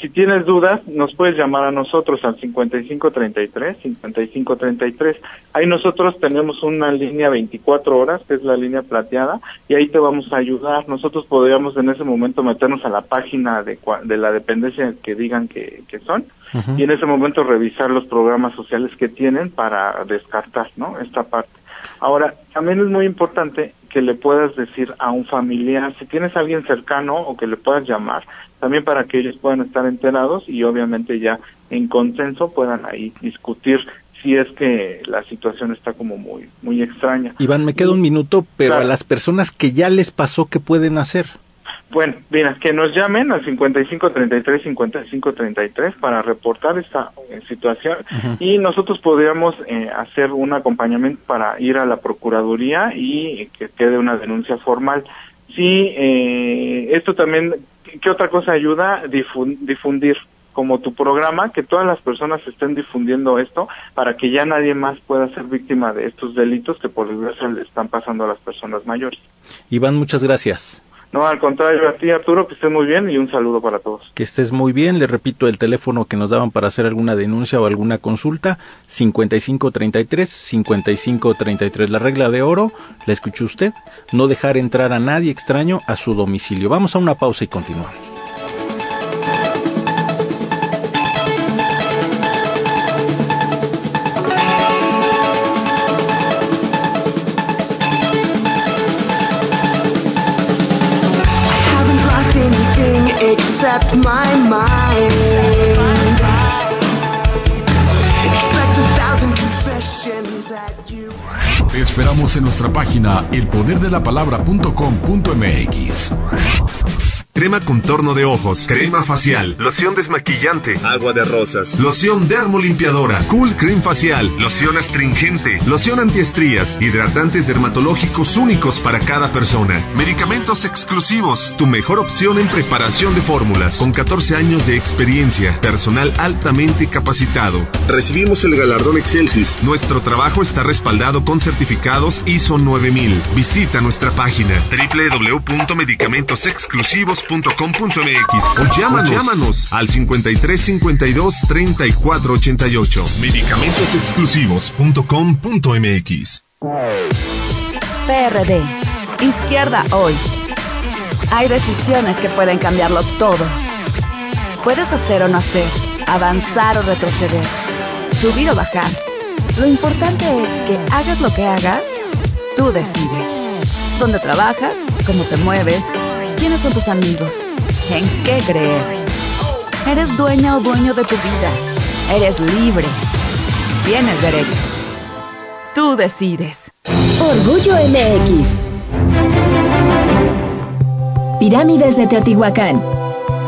Si tienes dudas, nos puedes llamar a nosotros al 5533, 5533. Ahí nosotros tenemos una línea 24 horas, que es la línea plateada, y ahí te vamos a ayudar. Nosotros podríamos en ese momento meternos a la página de, de la dependencia que digan que, que son, y en ese momento revisar los programas sociales que tienen para descartar, ¿no? Esta parte. Ahora, también es muy importante que le puedas decir a un familiar, si tienes a alguien cercano o que le puedas llamar, también para que ellos puedan estar enterados y obviamente ya en consenso puedan ahí discutir si es que la situación está como muy muy extraña. Iván, me queda un minuto, pero a las personas que ya les pasó, ¿qué pueden hacer? Bueno, mira, que nos llamen al 5533 5533 para reportar esta eh, situación y nosotros podríamos eh, hacer un acompañamiento para ir a la procuraduría y que quede una denuncia formal. Sí, eh, esto también, ¿qué otra cosa ayuda? difundir como tu programa, que todas las personas estén difundiendo esto para que ya nadie más pueda ser víctima de estos delitos que por desgracia le están pasando a las personas mayores. Iván, muchas gracias. No, al contrario, a ti Arturo, que estés muy bien y un saludo para todos. Que estés muy bien, le repito el teléfono que nos daban para hacer alguna denuncia o alguna consulta, 5533, 5533. La regla de oro, la escuchó usted, no dejar entrar a nadie extraño a su domicilio. Vamos a una pausa y continuamos. Te esperamos en nuestra página elpoderdelapalabra.com.mx. Crema contorno de ojos, crema facial, loción desmaquillante, agua de rosas, loción dermolimpiadora, cool cream facial, loción astringente, loción antiestrías, hidratantes dermatológicos únicos para cada persona, medicamentos exclusivos, tu mejor opción en preparación de fórmulas, con 14 años de experiencia, personal altamente capacitado. Recibimos el galardón Excelsis. Nuestro trabajo está respaldado con certificados ISO 9000. Visita nuestra página www.medicamentosexclusivos o llámanos, llámanos al 53 52 34 88. Medicamentos PRD. Izquierda hoy. Hay decisiones que pueden cambiarlo todo. Puedes hacer o no hacer, avanzar o retroceder, subir o bajar. Lo importante es que hagas lo que hagas, tú decides. Dónde trabajas, cómo te mueves, ¿Quiénes son tus amigos? ¿En qué creer? Eres dueña o dueño de tu vida. Eres libre. Tienes derechos. Tú decides. Orgullo MX. Pirámides de Teotihuacán.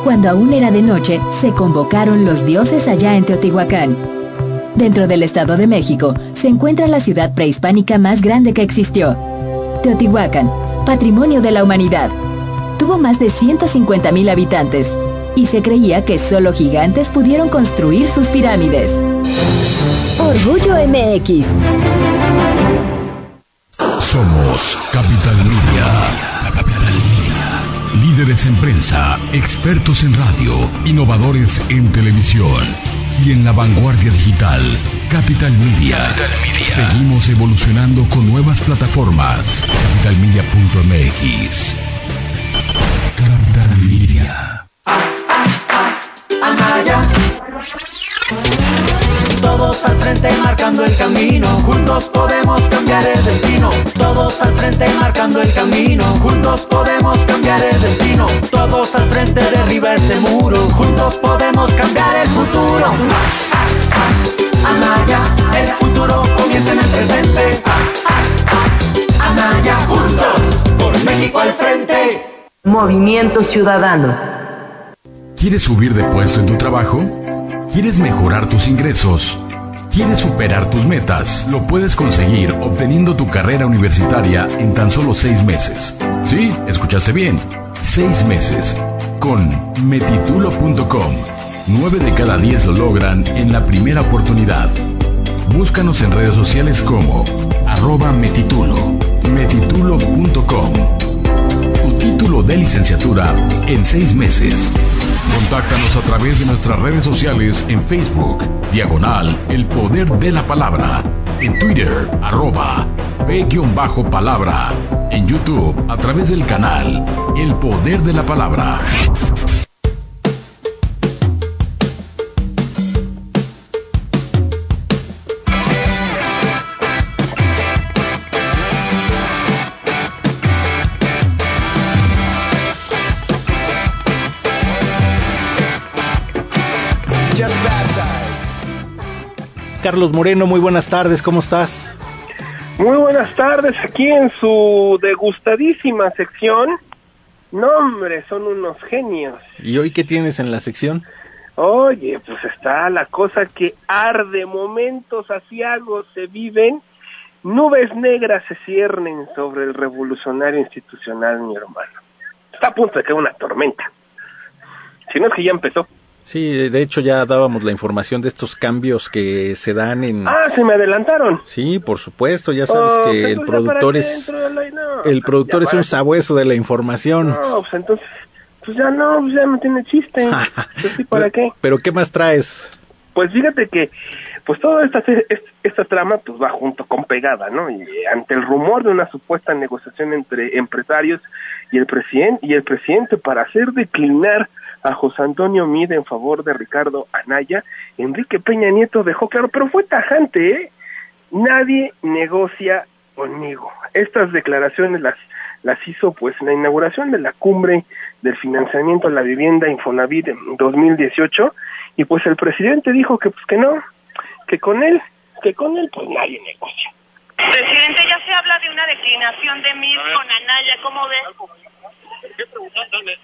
Cuando aún era de noche, se convocaron los dioses allá en Teotihuacán. Dentro del Estado de México se encuentra la ciudad prehispánica más grande que existió. Teotihuacán, patrimonio de la humanidad tuvo más de 150.000 habitantes y se creía que solo gigantes pudieron construir sus pirámides. Orgullo MX. Somos Capital Media. Capital Media. Líderes líderes en prensa, expertos en radio, innovadores en televisión y en la vanguardia digital, Capital Media. Seguimos evolucionando con nuevas plataformas. Capitalmedia.mx. Todos al frente marcando el camino, juntos podemos cambiar el destino. Todos al frente marcando el camino, juntos podemos cambiar el destino. Todos al frente derriba ese muro, juntos podemos cambiar el futuro. Anaya, el futuro comienza en el presente. Anaya, juntos, por México al frente. Movimiento Ciudadano. ¿Quieres subir de puesto en tu trabajo? ¿Quieres mejorar tus ingresos? ¿Quieres superar tus metas? Lo puedes conseguir obteniendo tu carrera universitaria en tan solo seis meses. Sí, escuchaste bien. Seis meses. Con metitulo.com. Nueve de cada diez lo logran en la primera oportunidad. Búscanos en redes sociales como arroba metitulo. metitulo.com. Tu título de licenciatura en seis meses. Contáctanos a través de nuestras redes sociales en Facebook, diagonal El Poder de la Palabra, en Twitter, arroba P-palabra, en YouTube a través del canal El Poder de la Palabra. Carlos Moreno, muy buenas tardes, ¿cómo estás? Muy buenas tardes, aquí en su degustadísima sección. No, hombre, son unos genios. ¿Y hoy qué tienes en la sección? Oye, pues está la cosa que arde, momentos asiagos se viven, nubes negras se ciernen sobre el revolucionario institucional, mi hermano. Está a punto de caer una tormenta. Si no es que ya empezó. Sí, de hecho ya dábamos la información de estos cambios que se dan en... Ah, se me adelantaron. Sí, por supuesto, ya sabes oh, que el productor es... el productor es un sabueso de la información. No, pues entonces, pues ya no, pues ya no tiene chiste. pues sí, ¿para qué? Pero ¿qué más traes? Pues fíjate que, pues toda esta, esta trama pues va junto con pegada, ¿no? Y ante el rumor de una supuesta negociación entre empresarios y el presidente y el presidente para hacer declinar a José Antonio Mide en favor de Ricardo Anaya, Enrique Peña Nieto dejó claro, pero fue tajante, ¿eh? Nadie negocia conmigo. Estas declaraciones las, las hizo pues en la inauguración de la cumbre del financiamiento a la vivienda Infonavit en 2018 y pues el presidente dijo que pues que no, que con él, que con él pues nadie negocia. Presidente, ya se habla de una declinación de MIS con Anaya, ¿cómo ve? Qué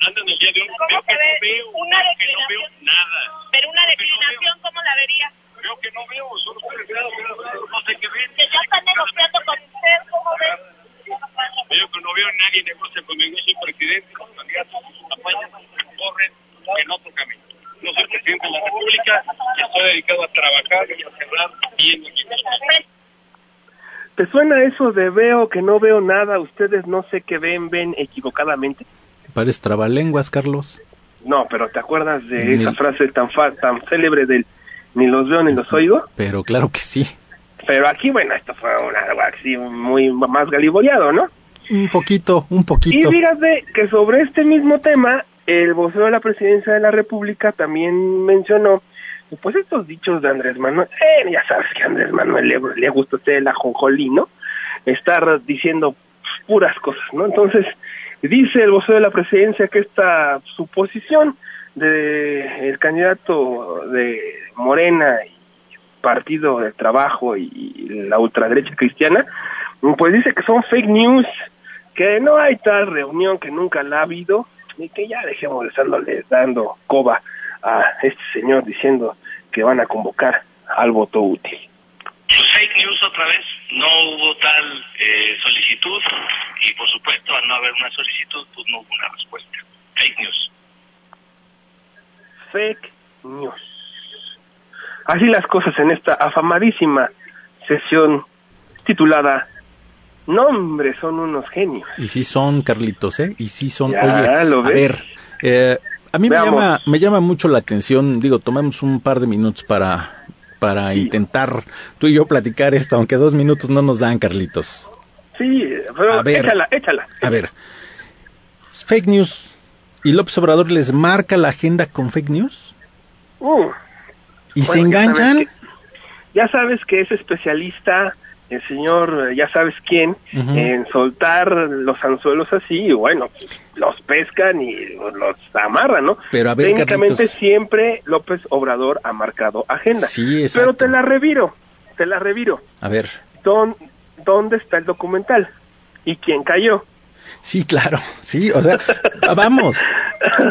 andan el día de hoy? ¿Cómo que ve? no veo, una declinación. no veo nada. Pero una declinación, no ¿cómo la vería? Veo que no veo, solo estoy pero no sé qué ven. Que ya están negociando con usted, ¿cómo ve? Veo que no veo a nadie negocia conmigo, soy presidente, los candidatos apoyan, corren en otro camino. No soy presidente de la República y estoy dedicado a trabajar y a cerrar bien mi ¿Te suena eso de veo que no veo nada, ustedes no sé qué ven, ven equivocadamente? Pares trabalenguas, Carlos. No, pero ¿te acuerdas de esa frase tan tan célebre del ni los veo ni los oigo? Pero claro que sí. Pero aquí, bueno, esto fue una, algo así muy más galiboleado, ¿no? Un poquito, un poquito. Y fíjate que sobre este mismo tema, el vocero de la presidencia de la República también mencionó pues estos dichos de Andrés Manuel, eh, ya sabes que a Andrés Manuel le, le gusta usted el ajonjolí, ¿no? Estar diciendo puras cosas, ¿no? Entonces, dice el vocero de la presidencia que esta suposición de candidato de Morena y Partido del Trabajo y la ultraderecha cristiana, pues dice que son fake news, que no hay tal reunión que nunca la ha habido y que ya dejemos de estarle dando coba a este señor diciendo que van a convocar al voto útil. Fake news otra vez, no hubo tal eh, solicitud y por supuesto al no haber una solicitud pues no hubo una respuesta. Fake news. Fake news. Así las cosas en esta afamadísima sesión titulada No, hombre, son unos genios. Y sí son, Carlitos, ¿eh? Y sí son. Ya, Oye, ¿lo a ver, eh, a mí me llama, me llama mucho la atención, digo, tomemos un par de minutos para, para intentar tú y yo platicar esto, aunque dos minutos no nos dan, Carlitos. Sí, pero A ver. échala, échala. A ver, fake news. ¿Y López Obrador les marca la agenda con fake news? Uh, ¿Y se Bueno, enganchan? ya sabes que es especialista, el señor, eh, ya sabes quién, en soltar los anzuelos así, y bueno, los pescan y los amarran, ¿no? Pero a ver, Técnicamente Carlitos. siempre López Obrador ha marcado agenda. Sí. Pero te la reviro, te la reviro. A ver, ¿Dón- ¿Dónde está el documental? ¿Y quién cayó? Sí, claro, sí, o sea, vamos,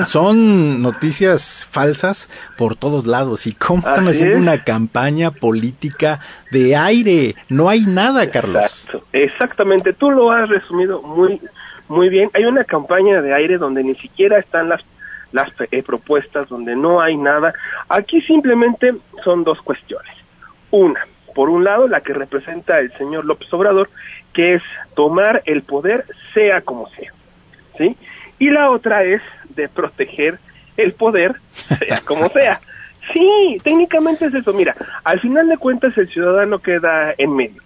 son noticias falsas por todos lados y cómo están Así haciendo es. una campaña política de aire, no hay nada, Carlos. Exacto, exactamente, tú lo has resumido muy muy bien. Hay una campaña de aire donde ni siquiera están las las eh, propuestas, donde no hay nada. Aquí simplemente son dos cuestiones. Una, por un lado, la que representa el señor López Obrador, que es tomar el poder sea como sea, ¿sí? Y la otra es de proteger el poder sea como sea. Sí, técnicamente es eso. Mira, al final de cuentas el ciudadano queda en medio.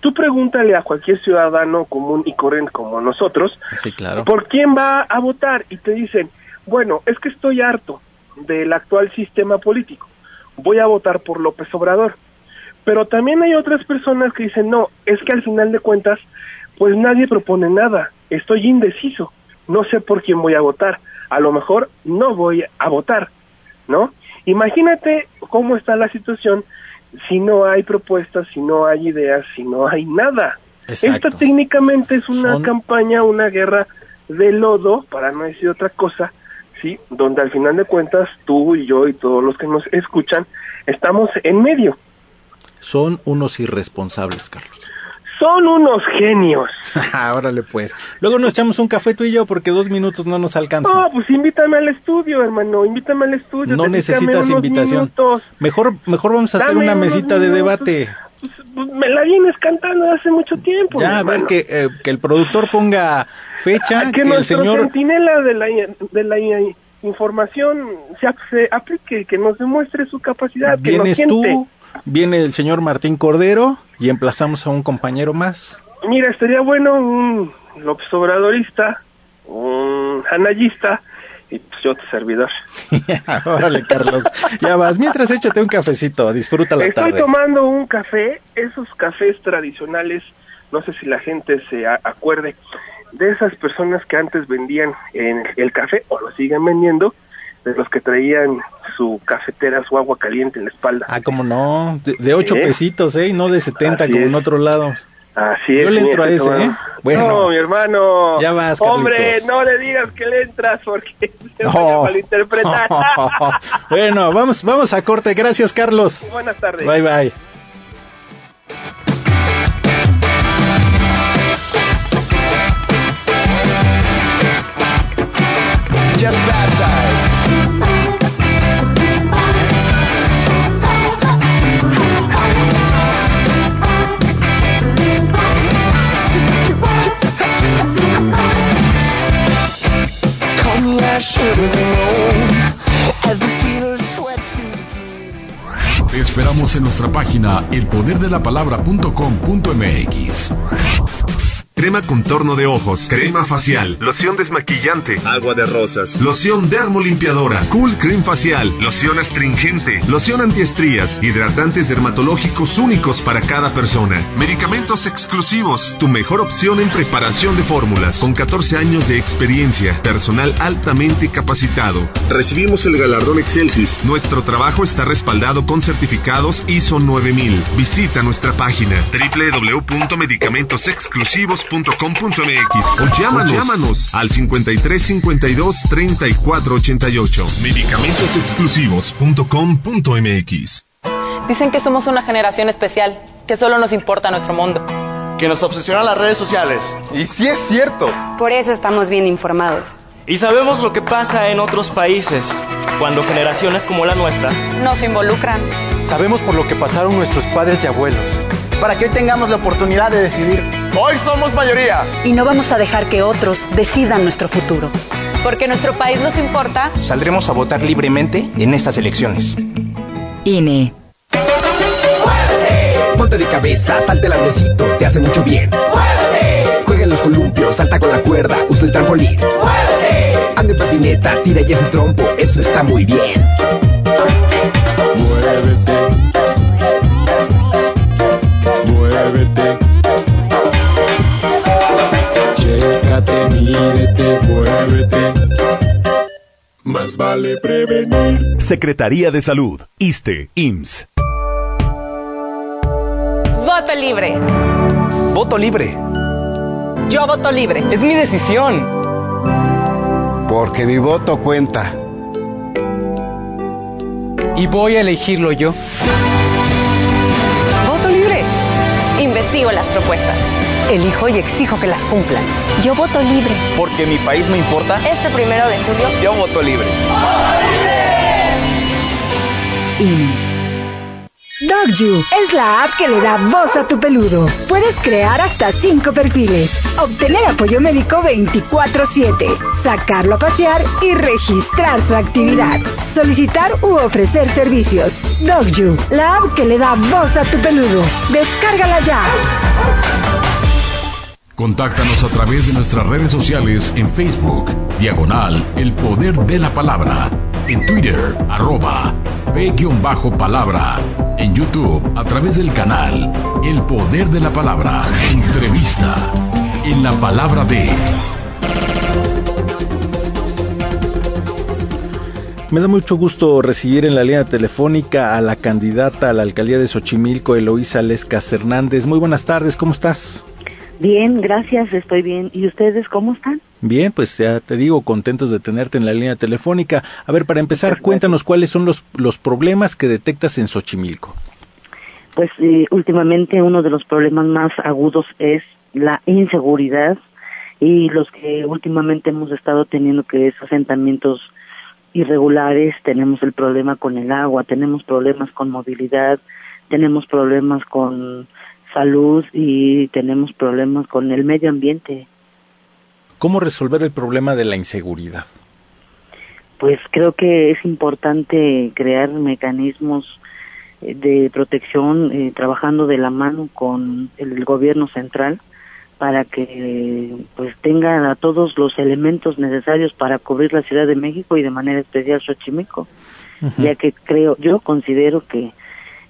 Tú pregúntale a cualquier ciudadano común y corriente como nosotros, Sí, claro. ¿por quién va a votar? Y te dicen, bueno, es que estoy harto del actual sistema político, voy a votar por López Obrador. Pero también hay otras personas que dicen, no, es que al final de cuentas, pues nadie propone nada, estoy indeciso, no sé por quién voy a votar, a lo mejor no voy a votar, ¿no? Imagínate cómo está la situación si no hay propuestas, si no hay ideas, si no hay nada. Exacto. Esta técnicamente es una Son- campaña, una guerra de lodo, para no decir otra cosa, ¿sí? Donde al final de cuentas tú y yo y todos los que nos escuchan estamos en medio. Son unos irresponsables, Carlos. Son unos genios. Órale pues. Luego nos echamos un café tú y yo porque dos minutos no nos alcanzan. No, pues invítame al estudio, hermano, invítame al estudio. No necesitas invitación. minutos. Mejor, mejor vamos a hacer una mesita de debate. Pues me la vienes cantando hace mucho tiempo. Ya, a ver que, eh, que el productor ponga fecha, que, que el señor... centinela de la, de la información se, se aplique, que nos demuestre su capacidad, que nos Vienes siente. Viene el señor Martín Cordero y emplazamos a un compañero más. Mira, estaría bueno un López Obradorista, un anayista y pues yo tu servidor. Órale, Carlos. Ya vas. Mientras échate un cafecito, disfruta la Estoy tarde. tomando un café, esos cafés tradicionales, no sé si la gente se acuerde, de esas personas que antes vendían en el café o lo siguen vendiendo, de los que traían su cafetera, su agua caliente en la espalda. Ah, como no, de, de ocho ¿Eh? pesitos, ¿eh? Y no de 70 Así como en es. otros lados. Así es. Yo le entro a ese. ¿eh? Bueno. No, mi hermano. Ya vas, Hombre, Carlitos. no le digas que le entras porque se a malinterpretar. bueno, vamos, vamos a corte. Gracias, Carlos. Buenas tardes. Bye, bye. Just baptized. Te esperamos en nuestra página elpoderdelapalabra.com.mx. Crema contorno de ojos, crema facial, loción desmaquillante, agua de rosas, loción dermolimpiadora, cool cream facial, loción astringente, loción antiestrías, hidratantes dermatológicos únicos para cada persona, medicamentos exclusivos, tu mejor opción en preparación de fórmulas, con 14 años de experiencia, personal altamente capacitado. Recibimos el galardón Excelsis. Nuestro trabajo está respaldado con certificados ISO 9000. Visita nuestra página www.medicamentosexclusivos.com.mx o llámanos, llámanos al 53 52 34 88. Medicamentos.exclusivos.com.mx Dicen que somos una generación especial, que solo nos importa nuestro mundo. Que nos obsesionan las redes sociales. Y sí es cierto. Por eso estamos bien informados. Y sabemos lo que pasa en otros países, cuando generaciones como la nuestra Nos involucran. Sabemos por lo que pasaron nuestros padres y abuelos. Para que hoy tengamos la oportunidad de decidir Hoy somos mayoría. Y no vamos a dejar que otros decidan nuestro futuro. Porque nuestro país nos importa. Saldremos a votar libremente en estas elecciones. INE. Ponte de cabeza, salte el avioncito, te hace mucho bien. Juega en los columpios, salta con la cuerda, usa el trampolín. Ande en patineta, tira y es el trompo, eso está muy bien. Muévete. Más vale prevenir. Secretaría de Salud, ISTE, IMSS. Voto libre. Voto libre. Yo voto libre. Es mi decisión. Porque mi voto cuenta. Y voy a elegirlo yo. Investigo las propuestas. Elijo y exijo que las cumplan. Yo voto libre. Porque mi país me importa. Este primero de julio. Yo voto libre. INE. DogYou es la app que le da voz a tu peludo. Puedes crear hasta 5 perfiles, obtener apoyo médico 24/7, sacarlo a pasear y registrar su actividad, solicitar u ofrecer servicios. DogYou, la app que le da voz a tu peludo. Descárgala ya. Contáctanos a través de nuestras redes sociales en Facebook, diagonal El Poder de la Palabra, en Twitter, arroba P-palabra, en YouTube a través del canal El Poder de la Palabra, entrevista, en la palabra de... Me da mucho gusto recibir en la línea telefónica a la candidata a la alcaldía de Xochimilco, Eloísa Lescas Hernández. Muy buenas tardes, ¿cómo estás? Bien, gracias, estoy bien. ¿Y ustedes cómo están? Bien, pues ya te digo, contentos de tenerte en la línea telefónica. A ver, para empezar, cuéntanos cuáles son los, los problemas que detectas en Xochimilco. Pues eh, últimamente uno de los problemas más agudos es la inseguridad y los que últimamente hemos estado teniendo que es asentamientos irregulares, tenemos el problema con el agua, tenemos problemas con movilidad, tenemos problemas con salud y tenemos problemas con el medio ambiente. ¿Cómo resolver el problema de la inseguridad? Pues creo que es importante crear mecanismos eh, de protección eh, trabajando de la mano con el gobierno central para que pues tengan a todos los elementos necesarios para cubrir la Ciudad de México y de manera especial Xochimilco, ya que creo, yo considero que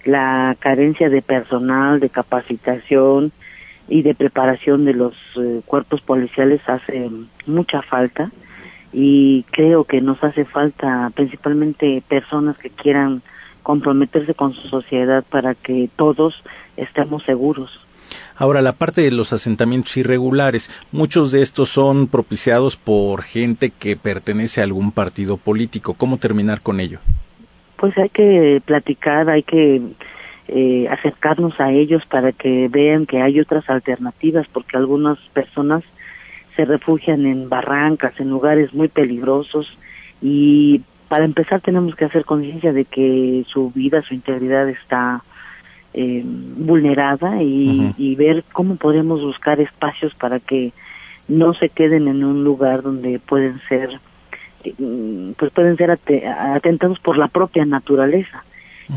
la carencia de personal, de capacitación y de preparación de los eh, cuerpos policiales hace mucha falta y creo que nos hace falta principalmente personas que quieran comprometerse con su sociedad para que todos estemos seguros. Ahora, la parte de los asentamientos irregulares, muchos de estos son propiciados por gente que pertenece a algún partido político. ¿Cómo terminar con ello? Pues hay que platicar, hay que eh, acercarnos a ellos para que vean que hay otras alternativas, porque algunas personas se refugian en barrancas, en lugares muy peligrosos y para empezar tenemos que hacer conciencia de que su vida, su integridad está eh, vulnerada y, y ver cómo podemos buscar espacios para que no se queden en un lugar donde pueden ser pues pueden ser atentados por la propia naturaleza.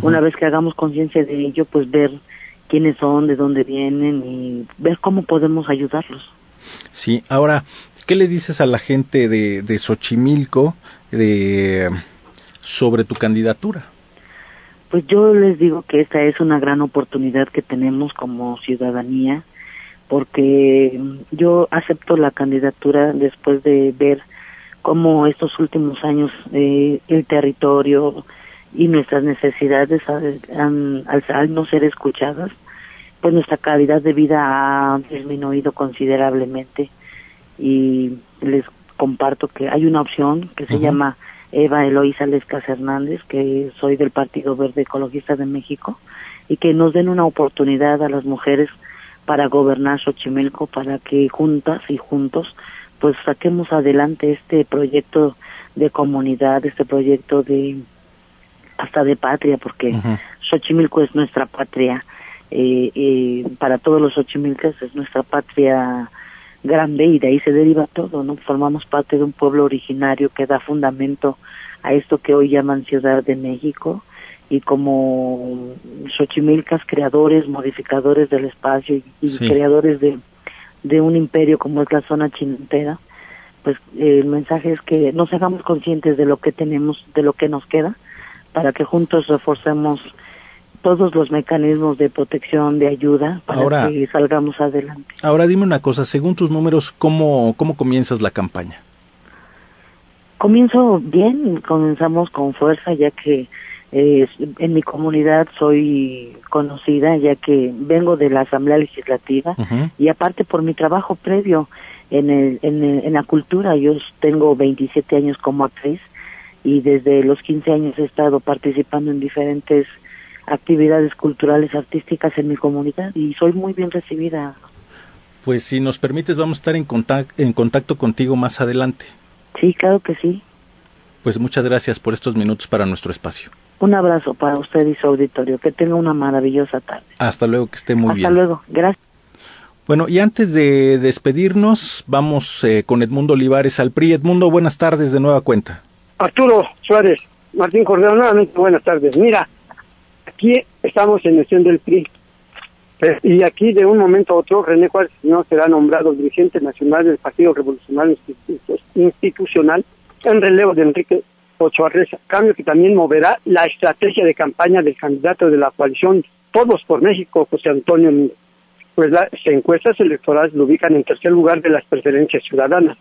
Una vez que hagamos conciencia de ello, pues ver quiénes son, de dónde vienen y ver cómo podemos ayudarlos. Sí, ahora, ¿qué le dices a la gente de, de Xochimilco de, sobre tu candidatura? Pues yo les digo que esta es una gran oportunidad que tenemos como ciudadanía, porque yo acepto la candidatura después de ver cómo estos últimos años eh, el territorio y nuestras necesidades al, al no ser escuchadas, pues nuestra calidad de vida ha disminuido considerablemente. Y les comparto que hay una opción que se llama Eva Eloísa Lescas Hernández, que soy del Partido Verde Ecologista de México, y que nos den una oportunidad a las mujeres para gobernar Xochimilco, para que juntas y juntos pues saquemos adelante este proyecto de comunidad, este proyecto de hasta de patria, porque Xochimilco es nuestra patria eh, eh, para todos los Xochimilcas es nuestra patria grande y de ahí se deriva todo, ¿no? Formamos parte de un pueblo originario que da fundamento a esto que hoy llaman Ciudad de México y como Xochimilcas, creadores, modificadores del espacio y, creadores de, de un imperio como es la zona chinantera, pues el mensaje es que nos hagamos conscientes de lo que tenemos, de lo que nos queda, para que juntos reforcemos todos los mecanismos de protección, de ayuda, para que salgamos adelante. Ahora dime una cosa, según tus números, ¿cómo, cómo comienzas la campaña? Comienzo bien, comenzamos con fuerza, ya que eh, en mi comunidad soy conocida, ya que vengo de la Asamblea Legislativa y aparte por mi trabajo previo en, el, en, en la cultura, yo tengo 27 años como actriz y desde los 15 años he estado participando en diferentes actividades culturales, artísticas en mi comunidad y soy muy bien recibida. Pues si nos permites vamos a estar en, contacto, en contacto contigo más adelante. Sí, claro que sí. Pues muchas gracias por estos minutos para nuestro espacio. Un abrazo para usted y su auditorio. Que tenga una maravillosa tarde. Hasta luego, que esté muy bien. Hasta luego, gracias. Bueno, y antes de despedirnos, vamos eh, con Edmundo Olivares al PRI. Edmundo, buenas tardes de nueva cuenta. Arturo Suárez, Martín Cordero, nuevamente buenas tardes. Mira, aquí estamos en el del PRI. Eh, y aquí de un momento a otro René Juárez no será nombrado dirigente nacional del Partido Revolucionario Institucional en relevo de Enrique Ochoa Reza, cambio que también moverá la estrategia de campaña del candidato de la coalición Todos por México, José Antonio Pues las encuestas electorales lo ubican en tercer lugar de las preferencias ciudadanas.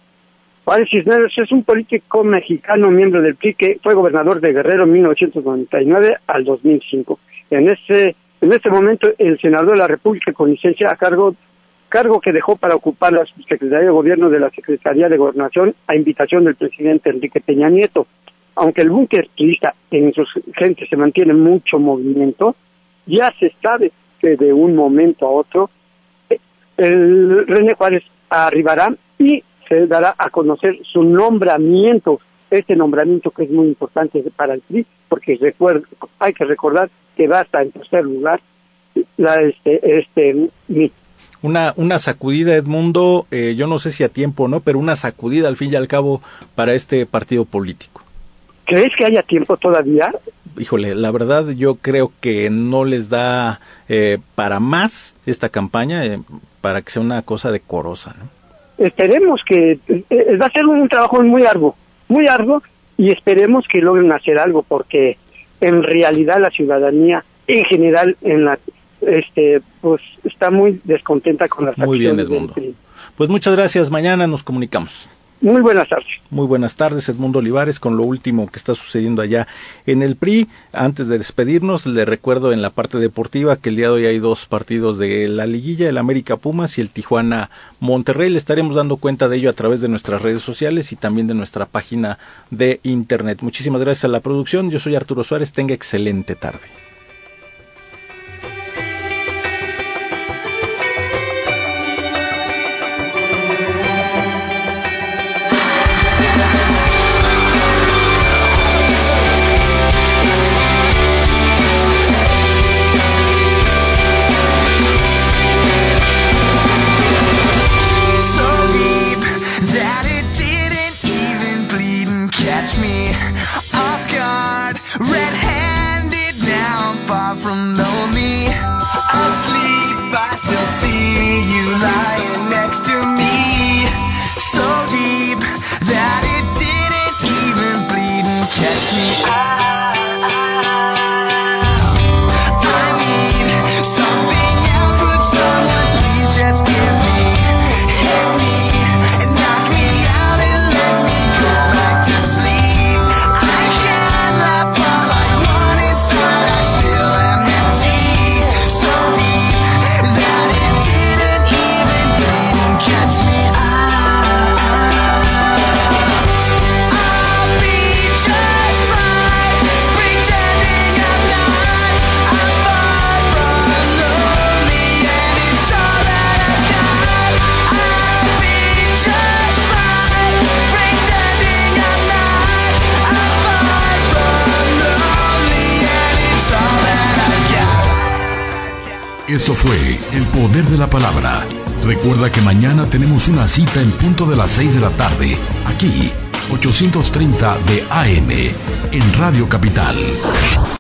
Juárez Cisneros es un político mexicano, miembro del PRI, que fue gobernador de Guerrero en 1999 al 2005. En este, en este momento, el senador de la República con licencia a cargo, cargo que dejó para ocupar la Secretaría de Gobierno de la Secretaría de Gobernación a invitación del presidente Enrique Peña Nieto. Aunque el búnker turista en sus gente se mantiene mucho movimiento, ya se sabe que de un momento a otro eh, el René Juárez arribará y se dará a conocer su nombramiento, este nombramiento que es muy importante para el PRI, porque hay que recordar que va hasta en tercer lugar la, este, este, una, una sacudida, Edmundo, eh, yo no sé si a tiempo o no, pero una sacudida al fin y al cabo para este partido político. ¿Crees que haya tiempo todavía? Híjole, la verdad yo creo que no les da eh, para más esta campaña, eh, para que sea una cosa decorosa. ¿no? esperemos que eh, va a ser un trabajo muy arduo, muy arduo y esperemos que logren hacer algo porque en realidad la ciudadanía en general en la este pues está muy descontenta con las muy bien Edmundo. Pues muchas gracias, mañana nos comunicamos. Muy buenas tardes. Muy buenas tardes, Edmundo Olivares, con lo último que está sucediendo allá en el PRI. Antes de despedirnos, le recuerdo en la parte deportiva que el día de hoy hay dos partidos de la liguilla, el América Pumas y el Tijuana Monterrey. Le estaremos dando cuenta de ello a través de nuestras redes sociales y también de nuestra página de internet. Muchísimas gracias a la producción. Yo soy Arturo Suárez. Tenga excelente tarde. El Poder de la Palabra. Recuerda que mañana tenemos una cita en punto de las 6 de la tarde, aquí, 830 de AM, en Radio Capital.